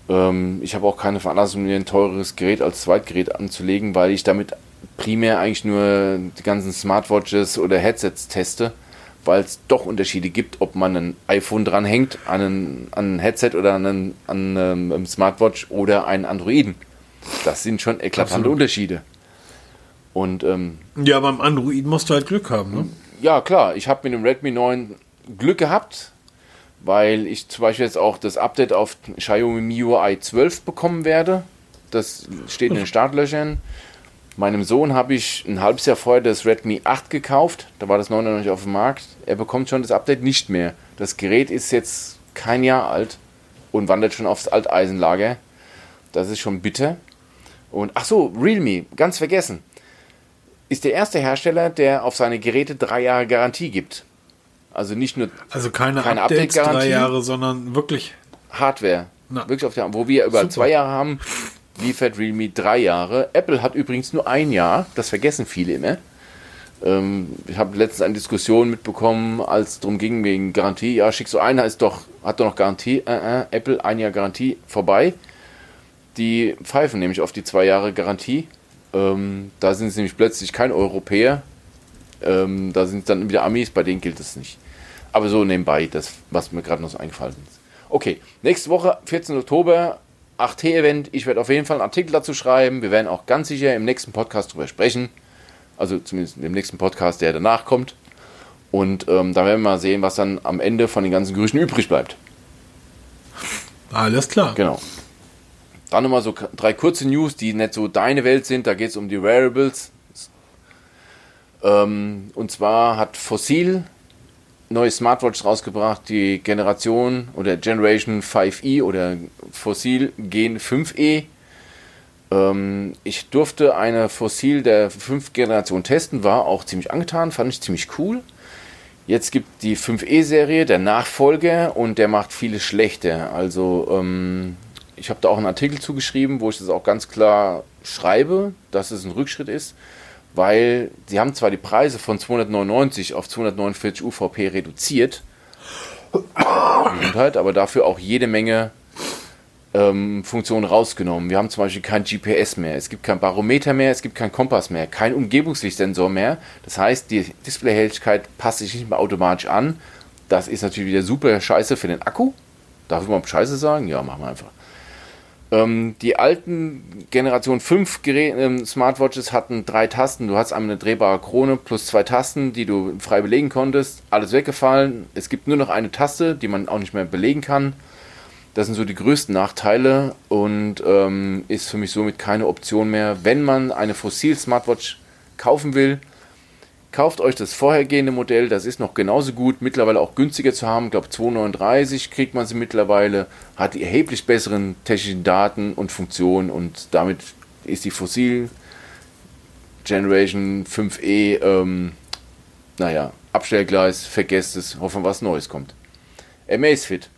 Ähm, ich habe auch keine Veranlassung, mir ein teures Gerät als Zweitgerät anzulegen, weil ich damit primär eigentlich nur die ganzen Smartwatches oder Headsets teste, weil es doch Unterschiede gibt, ob man ein iPhone dranhängt an ein, an ein Headset oder an, ein, an einem ähm, Smartwatch oder einen Androiden. Das sind schon eklatante Absolut. Unterschiede. Und, ähm, ja, beim Android musst du halt Glück haben, ne? Ja, klar. Ich habe mit dem Redmi 9 Glück gehabt, weil ich zum Beispiel jetzt auch das Update auf Xiaomi MIUI 12 bekommen werde. Das steht in den Startlöchern. Meinem Sohn habe ich ein halbes Jahr vorher das Redmi 8 gekauft. Da war das 99 auf dem Markt. Er bekommt schon das Update nicht mehr. Das Gerät ist jetzt kein Jahr alt und wandert schon aufs Alteisenlager. Das ist schon bitter. Und ach so, Realme, ganz vergessen. Ist der erste Hersteller, der auf seine Geräte drei Jahre Garantie gibt. Also nicht nur also keine, keine Updates Update drei Jahre, sondern wirklich Hardware. Na. Wirklich auf der, wo wir über Super. zwei Jahre haben, liefert Realme drei Jahre. Apple hat übrigens nur ein Jahr, das vergessen viele immer. Ähm, ich habe letztens eine Diskussion mitbekommen, als es darum ging, wegen Garantie. Ja, schick so einer ist doch, hat doch noch Garantie. Äh, äh, Apple, ein Jahr Garantie, vorbei. Die pfeifen nämlich auf die zwei Jahre Garantie. Ähm, da sind sie nämlich plötzlich kein Europäer. Ähm, da sind dann wieder Amis, bei denen gilt es nicht. Aber so nebenbei, das, was mir gerade noch so eingefallen ist. Okay, nächste Woche, 14. Oktober, 8T-Event. Ich werde auf jeden Fall einen Artikel dazu schreiben. Wir werden auch ganz sicher im nächsten Podcast darüber sprechen. Also zumindest im nächsten Podcast, der danach kommt. Und ähm, da werden wir mal sehen, was dann am Ende von den ganzen Gerüchten übrig bleibt. Alles klar. Genau. Dann nochmal so drei kurze News, die nicht so deine Welt sind. Da geht es um die Wearables. Ähm, und zwar hat Fossil neue Smartwatch rausgebracht, die Generation oder Generation 5e oder Fossil Gen 5e. Ähm, ich durfte eine Fossil der 5 Generation testen, war auch ziemlich angetan, fand ich ziemlich cool. Jetzt gibt die 5e-Serie, der Nachfolger, und der macht viele schlechte. Also, ähm, ich habe da auch einen Artikel zugeschrieben, wo ich das auch ganz klar schreibe, dass es ein Rückschritt ist weil sie haben zwar die Preise von 299 auf 249 UVP reduziert, halt, aber dafür auch jede Menge ähm, Funktionen rausgenommen. Wir haben zum Beispiel kein GPS mehr, es gibt kein Barometer mehr, es gibt kein Kompass mehr, kein Umgebungslichtsensor mehr. Das heißt, die Displayhelligkeit passt sich nicht mehr automatisch an. Das ist natürlich wieder super scheiße für den Akku. Darf ich mal Scheiße sagen? Ja, machen wir einfach. Ähm, die alten Generation 5 Gerät, ähm, Smartwatches hatten drei Tasten. Du hast einmal eine drehbare Krone plus zwei Tasten, die du frei belegen konntest. Alles weggefallen. Es gibt nur noch eine Taste, die man auch nicht mehr belegen kann. Das sind so die größten Nachteile und ähm, ist für mich somit keine Option mehr. Wenn man eine Fossil-Smartwatch kaufen will, Kauft euch das vorhergehende Modell, das ist noch genauso gut, mittlerweile auch günstiger zu haben. Ich glaube 2,39 kriegt man sie mittlerweile, hat die erheblich besseren technischen Daten und Funktionen und damit ist die Fossil Generation 5e, ähm, naja, Abstellgleis, vergesst es, hoffen was Neues kommt. Amazfit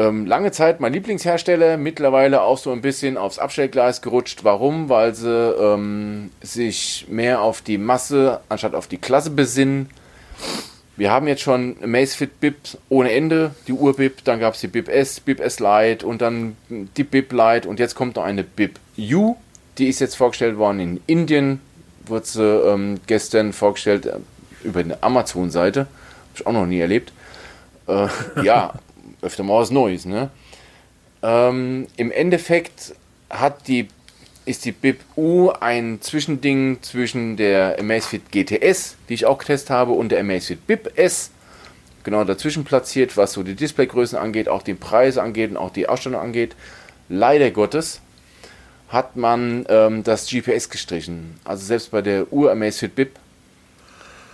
ähm, lange Zeit mein Lieblingshersteller, mittlerweile auch so ein bisschen aufs Abstellgleis gerutscht. Warum? Weil sie ähm, sich mehr auf die Masse anstatt auf die Klasse besinnen. Wir haben jetzt schon Macefit BIP ohne Ende, die Ur-BIP, dann gab es die BIP S, BIP S Lite und dann die BIP Lite und jetzt kommt noch eine BIP U, die ist jetzt vorgestellt worden in Indien, wurde sie ähm, gestern vorgestellt äh, über eine Amazon-Seite, habe ich auch noch nie erlebt. Äh, ja, öfter mal was Neues. Ne? Ähm, Im Endeffekt hat die, ist die BIP U ein Zwischending zwischen der Amazfit GTS, die ich auch getestet habe, und der Amazfit BIP S. Genau dazwischen platziert, was so die Displaygrößen angeht, auch die Preise angeht und auch die Ausstattung angeht. Leider Gottes hat man ähm, das GPS gestrichen. Also selbst bei der Ur Amazfit BIP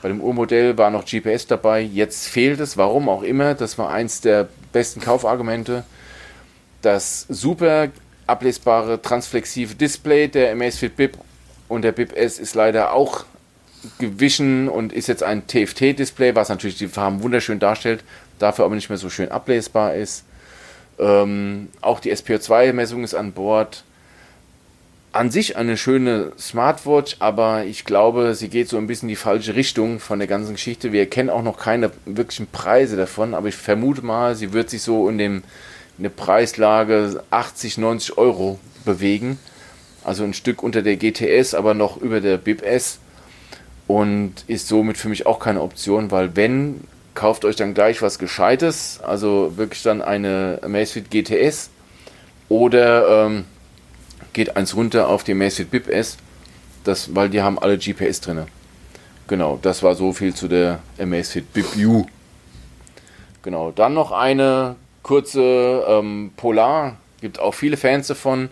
bei dem Urmodell war noch GPS dabei, jetzt fehlt es, warum auch immer. Das war eins der besten Kaufargumente. Das super ablesbare transflexive Display der Amazfit Bip und der Bip S ist leider auch gewichen und ist jetzt ein TFT-Display, was natürlich die Farben wunderschön darstellt, dafür aber nicht mehr so schön ablesbar ist. Ähm, auch die SPO2-Messung ist an Bord an sich eine schöne Smartwatch, aber ich glaube, sie geht so ein bisschen in die falsche Richtung von der ganzen Geschichte. Wir kennen auch noch keine wirklichen Preise davon, aber ich vermute mal, sie wird sich so in, dem, in der Preislage 80, 90 Euro bewegen. Also ein Stück unter der GTS, aber noch über der BIP S. und ist somit für mich auch keine Option, weil wenn, kauft euch dann gleich was Gescheites, also wirklich dann eine Amazfit GTS oder ähm, geht eins runter auf die Amazfit Bip S, das, weil die haben alle GPS drin. Genau, das war so viel zu der Amazfit Bip U. Genau, dann noch eine kurze ähm, Polar, gibt auch viele Fans davon.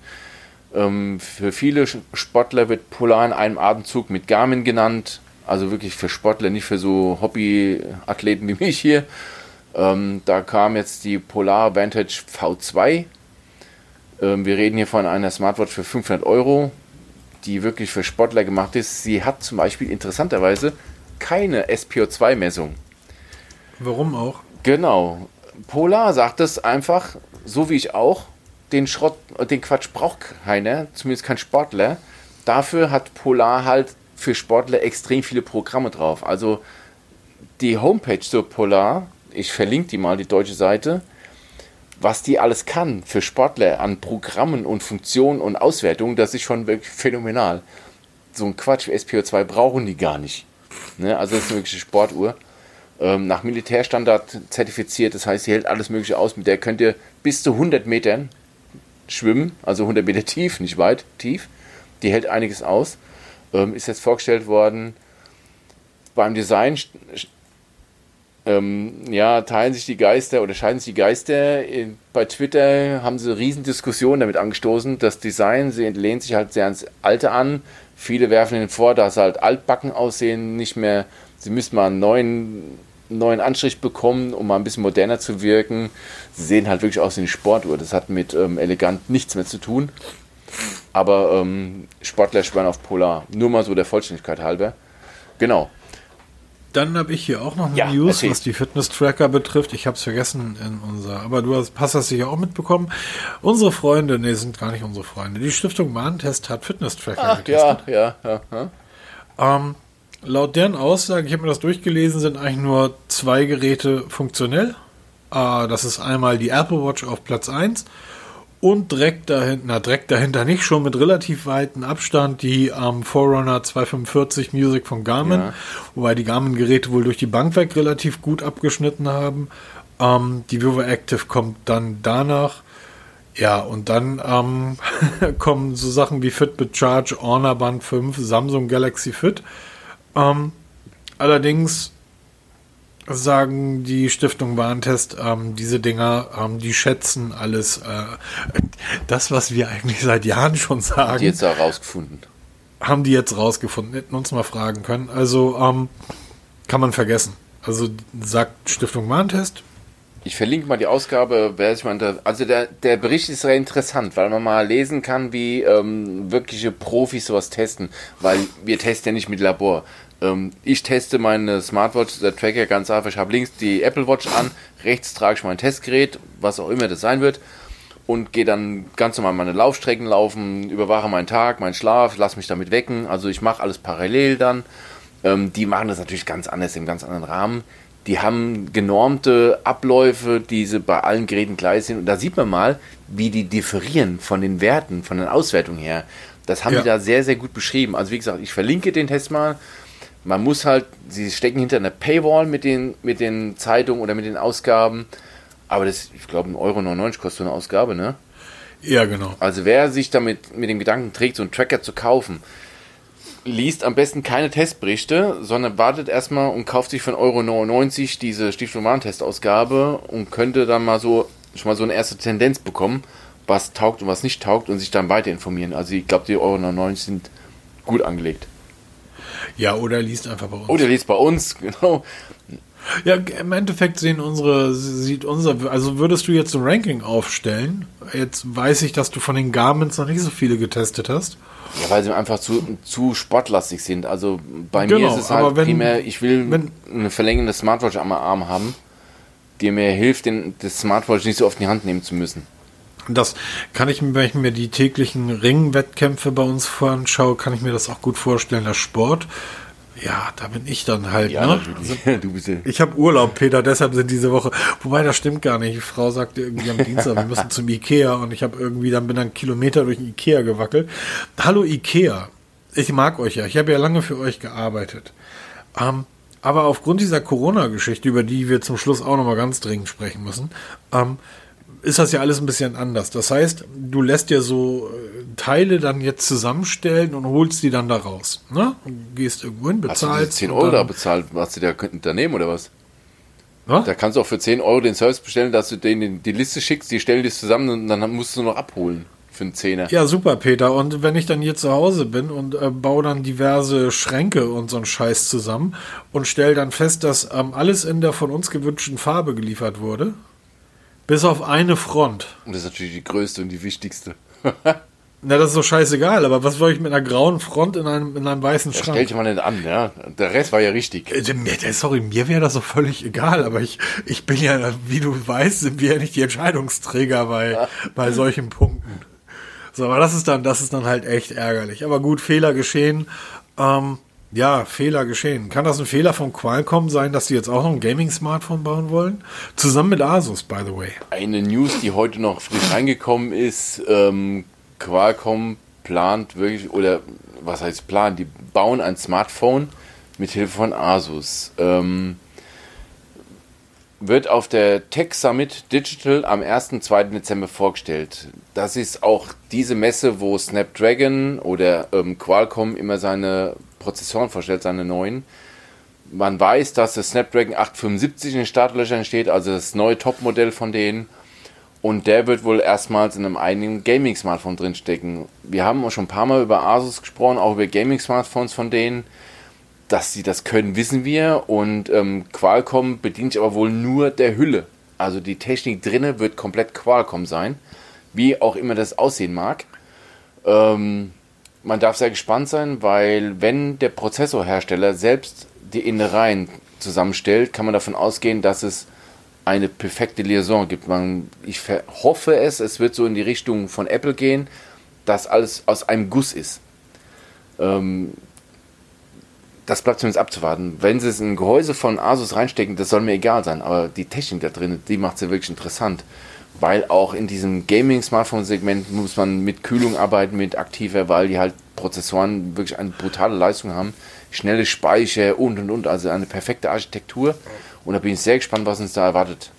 Ähm, für viele Sportler wird Polar in einem Atemzug mit Garmin genannt. Also wirklich für Sportler, nicht für so Hobbyathleten wie mich hier. Ähm, da kam jetzt die Polar Vantage V2. Ähm, wir reden hier von einer Smartwatch für 500 Euro, die wirklich für Sportler gemacht ist. Sie hat zum Beispiel interessanterweise keine SPO2-Messung. Warum auch? Genau. Polar sagt es einfach, so wie ich auch, den Schrott, den Quatsch braucht keiner, zumindest kein Sportler. Dafür hat Polar halt für Sportler extrem viele Programme drauf. Also die Homepage zur Polar, ich verlinke die mal, die deutsche Seite, was die alles kann für Sportler an Programmen und Funktionen und Auswertungen, das ist schon wirklich phänomenal. So ein Quatsch wie SPO2 brauchen die gar nicht. Ne? Also das ist eine wirkliche Sportuhr. Ähm, nach Militärstandard zertifiziert, das heißt, sie hält alles Mögliche aus. Mit der könnt ihr bis zu 100 Metern schwimmen, also 100 Meter tief, nicht weit, tief. Die hält einiges aus. Ähm, ist jetzt vorgestellt worden. Beim Design ähm, ja, teilen sich die Geister oder scheiden sich die Geister. Bei Twitter haben sie Riesendiskussionen damit angestoßen. Das Design sie lehnt sich halt sehr ans Alte an. Viele werfen ihnen vor, dass sie halt altbacken aussehen, nicht mehr. Sie müssen mal einen neuen, neuen Anstrich bekommen, um mal ein bisschen moderner zu wirken. Sie sehen halt wirklich aus wie eine Sportuhr. Das hat mit ähm, elegant nichts mehr zu tun. Aber ähm, Sportler schwören auf Polar. Nur mal so der Vollständigkeit halber. Genau. Dann habe ich hier auch noch eine Ja, News, erzähl. was die Fitness-Tracker betrifft. Ich habe es vergessen in unser, aber du hast, hast das sicher auch mitbekommen. Unsere Freunde, nee, sind gar nicht unsere Freunde. Die Stiftung Warentest hat Fitness-Tracker Ach getestet. ja, ja, ja. ja. Ähm, laut deren Aussage, ich habe mir das durchgelesen, sind eigentlich nur zwei Geräte funktionell. Äh, das ist einmal die Apple Watch auf Platz 1 und direkt dahinter, na direkt dahinter nicht, schon mit relativ weitem Abstand die ähm, Forerunner 245 Music von Garmin, Ja. wobei die Garmin-Geräte wohl durch die Bank weg relativ gut abgeschnitten haben. Ähm, die Vivo Active kommt dann danach. Ja, und dann ähm, kommen so Sachen wie Fitbit Charge, Honor Band 5, Samsung Galaxy Fit. Ähm, allerdings sagen die Stiftung Warentest, ähm, diese Dinger, ähm, die schätzen alles, äh, das, was wir eigentlich seit Jahren schon sagen, Die jetzt auch rausgefunden. haben die jetzt rausgefunden, hätten uns mal fragen können. Also ähm, kann man vergessen. Also sagt Stiftung Warentest, Ich verlinke mal die Ausgabe, wer sich mal inter- also der, der Bericht ist sehr interessant, weil man mal lesen kann, wie ähm, wirkliche Profis sowas testen, weil wir testen ja nicht mit Labor. Ähm, ich teste meine Smartwatch, der Tracker ganz einfach, ich habe links die Apple Watch an, rechts trage ich mein Testgerät, was auch immer das sein wird und gehe dann ganz normal meine Laufstrecken laufen, überwache meinen Tag, meinen Schlaf, lass mich damit wecken, also ich mache alles parallel dann. Ähm, die machen das natürlich ganz anders, im ganz anderen Rahmen. Die haben genormte Abläufe, die bei allen Geräten gleich sind. Und da sieht man mal, wie die differieren von den Werten, von den Auswertungen her. Das haben Ja. die da sehr, sehr gut beschrieben. Also wie gesagt, ich verlinke den Test mal. Man muss halt, sie stecken hinter einer Paywall mit den, mit den Zeitungen oder mit den Ausgaben. Aber das, ich glaube, 1,99 Euro kostet so eine Ausgabe, ne? ja genau. Also wer sich damit mit dem Gedanken trägt, so einen Tracker zu kaufen, liest am besten keine Testberichte, sondern wartet erstmal und kauft sich für 1,99 Euro diese Stiftung Warentest-Ausgabe und könnte dann mal so schon mal so eine erste Tendenz bekommen, was taugt und was nicht taugt und sich dann weiter informieren. Also ich glaube, die Euro 99 sind gut angelegt. Ja, oder liest einfach bei uns. Oder liest bei uns, genau. Ja, im Endeffekt sehen unsere, sieht unser, also würdest du jetzt ein Ranking aufstellen? Jetzt weiß ich, dass du von den Garments noch nicht so viele getestet hast. Ja, weil sie einfach zu, zu sportlastig sind. Also bei Genau, mir ist es halt wenn- primär, ich will wenn- eine verlängerte Smartwatch am Arm haben, die mir hilft, den, das Smartwatch nicht so oft in die Hand nehmen zu müssen. Das kann ich mir, wenn ich mir die täglichen Ringwettkämpfe bei uns anschaue, kann ich mir das auch gut vorstellen, der Sport. Ja, da bin ich dann halt, ne? natürlich. du bist ja- Ich habe Urlaub, Peter, deshalb sind diese Woche. Wobei das stimmt gar nicht. Die Frau sagte irgendwie am Dienstag, wir müssen zum Ikea und ich habe irgendwie dann bin dann Kilometer durch den Ikea gewackelt. Hallo Ikea. ich mag euch ja. Ich habe ja lange für euch gearbeitet. Ähm, aber aufgrund dieser Corona-Geschichte, über die wir zum Schluss auch nochmal ganz dringend sprechen müssen, ähm, ist das ja alles ein bisschen anders. Das heißt, du lässt ja so äh, Teile dann jetzt zusammenstellen und holst die dann da raus. Ne? Gehst irgendwo hin, bezahlst. Hast du 10 Euro da bezahlt, was du da Unternehmen oder was? was? Da kannst du auch für 10 Euro den Service bestellen, dass du denen die Liste schickst, die stellen das zusammen und dann musst du noch abholen für einen Zehner. Ja, super, Peter. Und wenn ich dann hier zu Hause bin und äh, baue dann diverse Schränke und so einen Scheiß zusammen und stelle dann fest, dass ähm, alles in der von uns gewünschten Farbe geliefert wurde, bis auf eine Front. Und das ist natürlich die größte und die wichtigste. Na, das ist doch scheißegal, aber was soll ich mit einer grauen Front in einem, in einem weißen ja, Schrank? Stellt man nicht an, ja. Der Rest war ja richtig. Äh, sorry, mir wäre das so völlig egal, aber ich, ich bin ja, wie du weißt, sind wir ja nicht die Entscheidungsträger bei, bei solchen Punkten. So, aber das ist dann, das ist dann halt echt ärgerlich. Aber gut, Fehler geschehen. Ähm, ja, Fehler geschehen. Kann das ein Fehler von Qualcomm sein, dass die jetzt auch noch ein Gaming-Smartphone bauen wollen? Zusammen mit Asus, by the way. Eine News, die heute noch frisch reingekommen ist, ähm, Qualcomm plant wirklich, oder was heißt plant, die bauen ein Smartphone mit Hilfe von Asus. Ähm, wird auf der Tech Summit Digital am 1. und 2. Dezember vorgestellt. Das ist auch diese Messe, wo Snapdragon oder ähm, Qualcomm immer seine Prozessoren vorstellt, seine neuen. Man weiß, dass das Snapdragon 875 in den Startlöchern steht, also das neue Topmodell von denen. Und der wird wohl erstmals in einem eigenen Gaming-Smartphone drinstecken. Wir haben auch schon ein paar Mal über Asus gesprochen, auch über Gaming-Smartphones von denen dass sie das können, wissen wir. Und ähm, Qualcomm bedient sich aber wohl nur der Hülle. Also die Technik drinne wird komplett Qualcomm sein, wie auch immer das aussehen mag. Ähm, man darf sehr gespannt sein, weil wenn der Prozessorhersteller selbst die Innereien zusammenstellt, kann man davon ausgehen, dass es eine perfekte Liaison gibt. Man, ich hoffe es, es wird so in die Richtung von Apple gehen, dass alles aus einem Guss ist. Ähm, das bleibt zumindest abzuwarten. Wenn sie es in ein Gehäuse von Asus reinstecken, das soll mir egal sein, aber die Technik da drin, die macht es ja wirklich interessant. Weil auch in diesem Gaming-Smartphone-Segment muss man mit Kühlung arbeiten, mit aktiver, weil die halt Prozessoren wirklich eine brutale Leistung haben, schnelle Speicher und und und, also eine perfekte Architektur. Und da bin ich sehr gespannt, was uns da erwartet.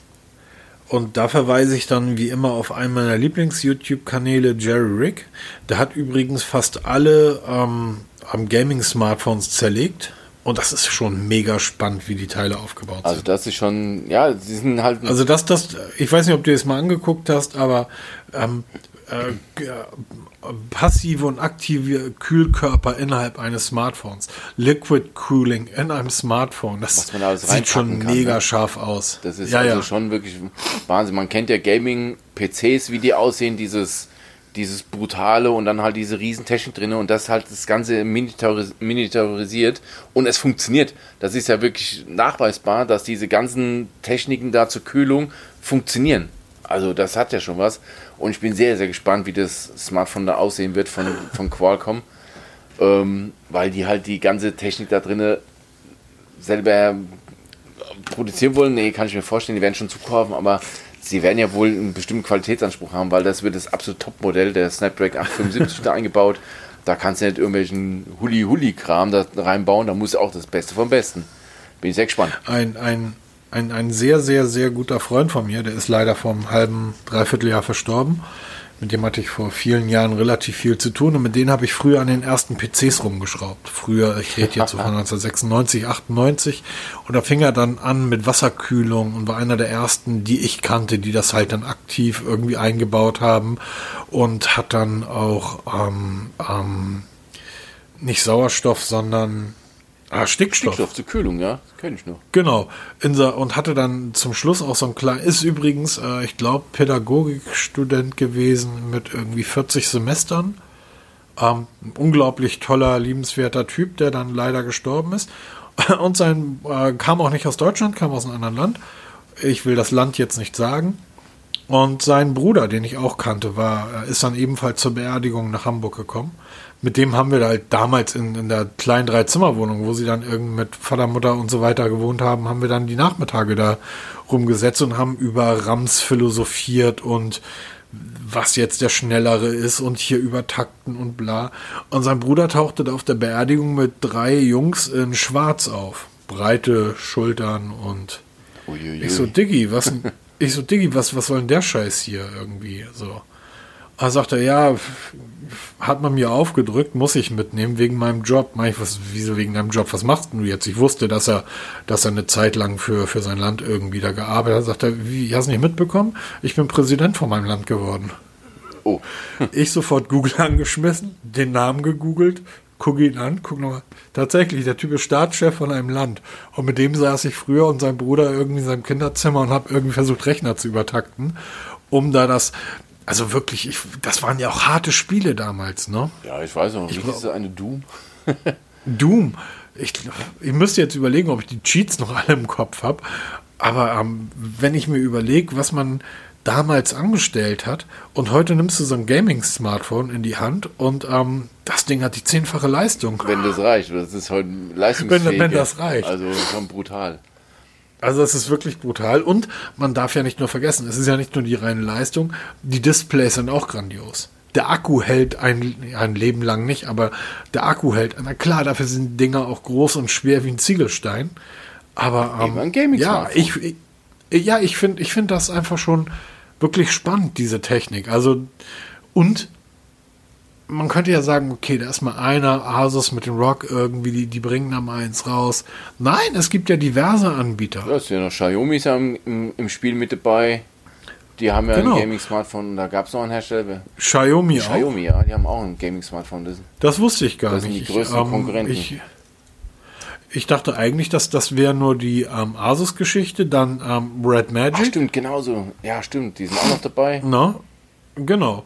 Und da verweise ich dann wie immer auf einen meiner Lieblings-YouTube-Kanäle, Jerry Rick. Der hat übrigens fast alle ähm, am Gaming-Smartphones zerlegt. Und das ist schon mega spannend, wie die Teile aufgebaut also sind. Also das ist schon, ja, sie sind halt. Also das, das, ich weiß nicht, ob du es mal angeguckt hast, aber ähm, äh, passive und aktive Kühlkörper innerhalb eines Smartphones, Liquid Cooling in einem Smartphone, das da sieht schon kann, mega ne? scharf aus. Das ist ja, also ja. schon wirklich Wahnsinn. Man kennt ja Gaming-PCs, wie die aussehen, dieses dieses brutale und dann halt diese Riesentechnik drin und das halt das Ganze miniaturisiert und es funktioniert. Das ist ja wirklich nachweisbar, dass diese ganzen Techniken da zur Kühlung funktionieren. Also das hat ja schon was und ich bin sehr, sehr gespannt, wie das Smartphone da aussehen wird von, von Qualcomm, ähm, weil die halt die ganze Technik da drin selber produzieren wollen. Nee, kann ich mir vorstellen, die werden schon zukaufen, aber sie werden ja wohl einen bestimmten Qualitätsanspruch haben, weil das wird das absolute Topmodell der Snapdragon 875 da eingebaut. Da kannst du nicht irgendwelchen Huli-Huli-Kram da reinbauen, da muss auch das Beste vom Besten. Bin ich sehr gespannt. Ein, ein, ein, ein sehr, sehr, sehr guter Freund von mir, der ist leider vor einem halben, dreiviertel Jahr verstorben. Mit dem hatte ich vor vielen Jahren relativ viel zu tun und mit denen habe ich früher an den ersten PCs rumgeschraubt. Früher, ich rede jetzt so von 1996, 98 und da fing er dann an mit Wasserkühlung und war einer der ersten, die ich kannte, die das halt dann aktiv irgendwie eingebaut haben und hat dann auch ähm, ähm, nicht Sauerstoff, sondern Ah, Stickstoff. Stickstoff zur Kühlung, ja, kenne ich noch. Genau. Insa und hatte dann zum Schluss auch so ein kleines, ist übrigens, äh, ich glaube, Pädagogikstudent gewesen mit irgendwie 40 Semestern. Ähm, ein unglaublich toller, liebenswerter Typ, der dann leider gestorben ist. Und sein äh, kam auch nicht aus Deutschland, kam aus einem anderen Land. Ich will das Land jetzt nicht sagen. Und sein Bruder, den ich auch kannte, war, ist dann ebenfalls zur Beerdigung nach Hamburg gekommen mit dem haben wir halt damals in, in der kleinen Dreizimmerwohnung, wo sie dann irgend mit Vater, Mutter und so weiter gewohnt haben, haben wir dann die Nachmittage da rumgesetzt und haben über Rams philosophiert und was jetzt der Schnellere ist und hier übertakten und bla. Und sein Bruder tauchte da auf der Beerdigung mit drei Jungs in Schwarz auf. Breite Schultern und Uiuiui. ich so, Diggi, was, ich so, Diggi, was, was soll denn der Scheiß hier irgendwie, so. Da sagt er, ja, hat man mir aufgedrückt, muss ich mitnehmen wegen meinem Job. Mach ich, was, wieso wegen deinem Job? Was machst denn du jetzt? Ich wusste, dass er, dass er eine Zeit lang für, für sein Land irgendwie da gearbeitet hat. Sagt er, wie, hast du nicht mitbekommen? Ich bin Präsident von meinem Land geworden. Oh, Ich sofort Google angeschmissen, den Namen gegoogelt, gucke ihn an, guck nochmal. Tatsächlich, der Typ ist Staatschef von einem Land. Und mit dem saß ich früher und sein Bruder irgendwie in seinem Kinderzimmer und habe irgendwie versucht, Rechner zu übertakten, um da das, also wirklich, ich, das waren ja auch harte Spiele damals, ne? ja, ich weiß noch. Wie glaub- hieß es eine Doom? Doom. Ich, ich müsste jetzt überlegen, ob ich die Cheats noch alle im Kopf habe. Aber ähm, wenn ich mir überlege, was man damals angestellt hat und heute nimmst du so ein Gaming-Smartphone in die Hand und ähm, das Ding hat die zehnfache Leistung. Wenn das reicht. Das ist heute leistungsfähig. wenn das reicht. Also schon brutal. Also es ist wirklich brutal und man darf ja nicht nur vergessen, es ist ja nicht nur die reine Leistung, die Displays sind auch grandios. Der Akku hält ein, ein Leben lang nicht, aber der Akku hält. Na klar, dafür sind Dinger auch groß und schwer wie ein Ziegelstein. Aber ähm, ein Gaming ja, ich, ich ja, ich finde, ich finde das einfach schon wirklich spannend diese Technik. Also und man könnte ja sagen, okay, da ist mal einer, Asus mit dem Rock irgendwie, die, die bringen da mal eins raus. Nein, es gibt ja diverse Anbieter. Ja, ist ja noch Xiaomi ist ja im, im, Spiel mit dabei. Die haben ja Genau. ein Gaming-Smartphone da gab es noch einen Hersteller. Xiaomi, auch. Xiaomi, ja, die haben auch ein Gaming-Smartphone. Das- Das wusste ich gar Das sind nicht. die größten ich, ähm, Konkurrenten. Ich, ich dachte eigentlich, dass das wäre nur die ähm, Asus-Geschichte, dann ähm, Red Ach, Magic. stimmt, genauso. Ja, stimmt, die sind auch noch dabei. Na, genau.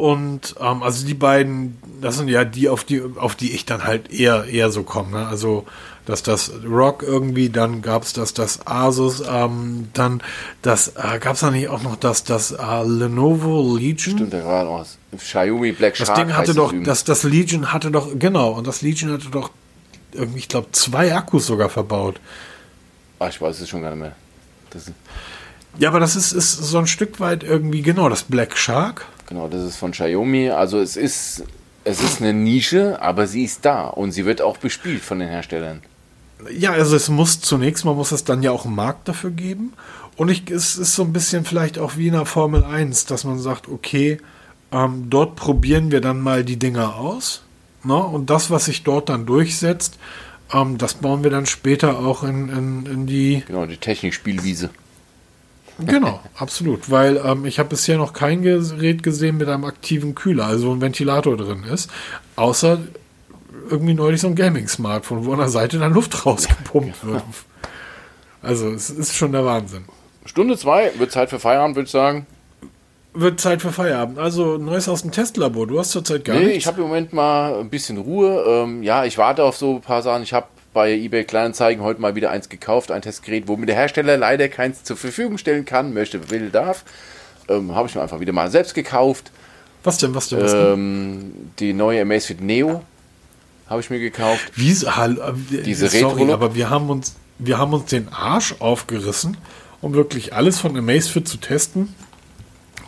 Und ähm, also die beiden, das sind ja die, auf die, auf die ich dann halt eher, eher so komme. Ne? Also dass das Rock irgendwie, dann gab es das, das Asus, ähm, dann das, äh, gab es da nicht auch noch das, das äh, Lenovo Legion? Stimmt, da gerade aus. Xiaomi Black Das Shark. Ding hatte doch, das, das Legion hatte doch, genau, und das Legion hatte doch irgendwie, ich glaube, zwei Akkus sogar verbaut. Ach, ich weiß es schon gar nicht mehr. Das Ja, aber das ist, ist so ein Stück weit irgendwie, genau, das Black Shark. Genau, das ist von Xiaomi. Also es ist, es ist eine Nische, aber sie ist da und sie wird auch bespielt von den Herstellern. Ja, also es muss zunächst mal muss es dann ja auch einen Markt dafür geben. Und ich, es ist so ein bisschen vielleicht auch wie in der Formel 1, dass man sagt, okay, ähm, dort probieren wir dann mal die Dinger aus. Ne? Und das, was sich dort dann durchsetzt, ähm, das bauen wir dann später auch in, in, in die Genau, die Technikspielwiese. Genau, absolut. Weil ähm, ich habe bisher noch kein Gerät gesehen mit einem aktiven Kühler, also wo ein Ventilator drin ist. Außer irgendwie neulich so ein Gaming-Smartphone, wo an der Seite dann Luft rausgepumpt wird. Also es ist schon der Wahnsinn. Stunde zwei, wird Zeit für Feierabend, würde ich sagen. Wird Zeit für Feierabend. Also Neues aus dem Testlabor. Du hast zurzeit gar nee, nichts. ich habe im Moment mal ein bisschen Ruhe. Ähm, ja, ich warte auf so ein paar Sachen. Ich habe bei eBay Kleinanzeigen heute mal wieder eins gekauft, ein Testgerät, wo mir der Hersteller leider keins zur Verfügung stellen kann, möchte, will, darf. Ähm, habe ich mir einfach wieder mal selbst gekauft. was denn, was denn, was denn? Ähm, die neue Amazfit Neo habe ich mir gekauft. Wie, hallo, äh, diese sorry, aber wir haben uns, wir haben uns den Arsch aufgerissen, um wirklich alles von Amazfit zu testen,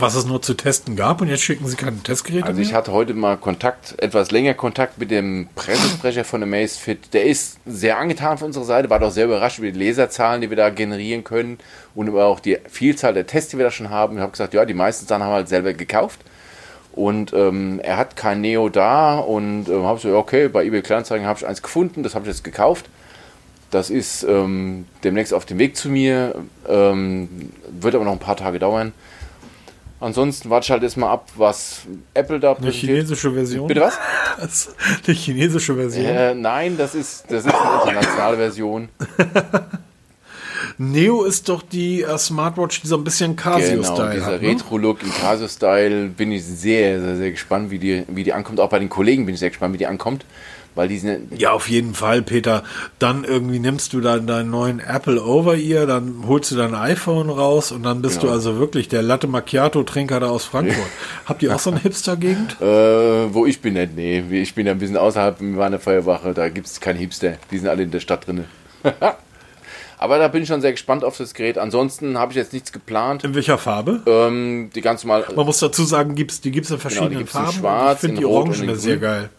was es nur zu testen gab. Und jetzt schicken sie keine Testgeräte Also ich mehr. hatte heute mal Kontakt, etwas länger Kontakt mit dem Pressesprecher von Amazfit. Der ist sehr angetan von unserer Seite, war doch sehr überrascht über die Leserzahlen, die wir da generieren können und über auch die Vielzahl der Tests, die wir da schon haben. Ich habe gesagt, ja, die meisten Sachen haben wir halt selber gekauft. Und ähm, er hat kein Neo da und ähm, habe so, okay, bei eBay Kleinanzeigen habe ich eins gefunden, das habe ich jetzt gekauft. Das ist ähm, demnächst auf dem Weg zu mir, ähm, wird aber noch ein paar Tage dauern. Ansonsten warte ich halt erstmal ab, was Apple da Eine chinesische Version. Bitte was? Die chinesische Version. Äh, nein, das ist, das ist eine internationale Version. Neo ist doch die äh, Smartwatch, die so ein bisschen Genau, Casio-Style dieser hat. Ne? Retro-Look im Casio-Style bin ich sehr, sehr, sehr gespannt, wie die, wie die ankommt. Auch bei den Kollegen bin ich sehr gespannt, wie die ankommt. Weil die sind, Ja, auf jeden Fall, Peter. Dann irgendwie nimmst du dann deinen neuen Apple Over-Ear, dann holst du dein iPhone raus und dann bist Genau. du also wirklich der Latte Macchiato-Trinker da aus Frankfurt. Habt ihr auch so eine Hipster-Gegend? äh, wo ich bin nicht, nee. Ich bin ja ein bisschen außerhalb, wir waren in der Feuerwache, da gibt es keine Hipster. Die sind alle in der Stadt drin. Aber da bin ich schon sehr gespannt auf das Gerät. Ansonsten habe ich jetzt nichts geplant. In welcher Farbe? Ähm, die ganz normal. Man muss dazu sagen, gibt's, die gibt es in verschiedenen Genau, gibt's in Farben. schwarz, ich finde in die rot Orange und in sehr geil.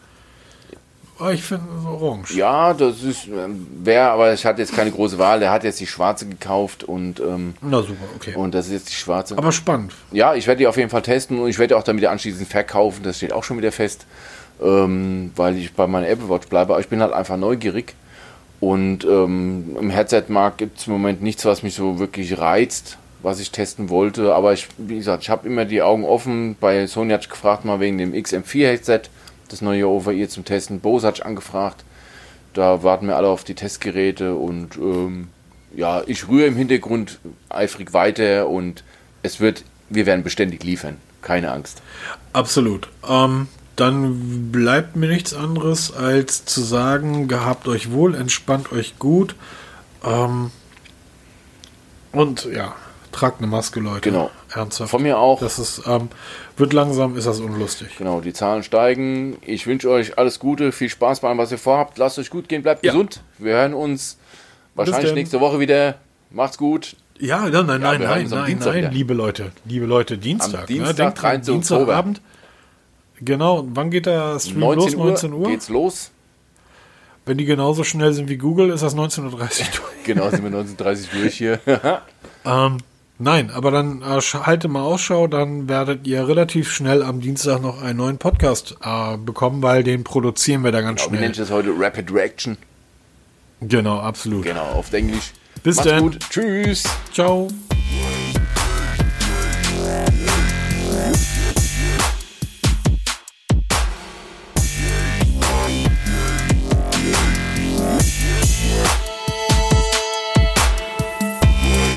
Oh, ich finde orange. Ja, das ist ähm, wer, aber ich hatte jetzt keine große Wahl. Der hat jetzt die schwarze gekauft und ähm, Na super, okay. und das ist jetzt die schwarze. Aber spannend. Ja, ich werde die auf jeden Fall testen und ich werde auch dann wieder anschließend verkaufen. Das steht auch schon wieder fest, ähm, weil ich bei meiner Apple Watch bleibe. Aber ich bin halt einfach neugierig. Und ähm, im Headset-Markt gibt es im Moment nichts, was mich so wirklich reizt, was ich testen wollte. Aber ich, wie gesagt, ich habe immer die Augen offen. Bei Sony ich gefragt mal wegen dem XM4-Headset, das neue Over-Ear zum Testen. Ich angefragt. Da warten wir alle auf die Testgeräte und ähm, ja, ich rühre im Hintergrund eifrig weiter und es wird, wir werden beständig liefern. Keine Angst. Absolut. Ähm, dann bleibt mir nichts anderes, als zu sagen, gehabt euch wohl, entspannt euch gut. Ähm, und ja, tragt eine Maske, Leute. Genau. Ernsthaft. Von mir auch. Das ist, ähm, wird langsam, ist das unlustig. Genau, die Zahlen steigen. Ich wünsche euch alles Gute, viel Spaß bei allem, was ihr vorhabt. Lasst euch gut gehen, bleibt Ja. gesund. Wir hören uns wahrscheinlich nächste Woche wieder. Macht's gut. Ja, nein, nein, nein, hören nein, nein, nein, wieder. liebe Leute, liebe Leute, Dienstag. Am Dienstag, ne? Denkt dran, 13. Dienstagabend. Genau, wann geht der Stream 19 los? 19 Uhr, Uhr? geht's los. Wenn die genauso schnell sind wie Google, ist das 19.30 Uhr durch. Genau, sind wir 19.30 durch hier. Ähm, nein, aber dann äh, halte mal Ausschau, dann werdet ihr relativ schnell am Dienstag noch einen neuen Podcast äh, bekommen, weil den produzieren wir da ganz nenne schnell. ich das heute? Rapid Reaction. Genau, absolut. Genau, auf Englisch. Bis Macht's dann. gut. Tschüss. Ciao.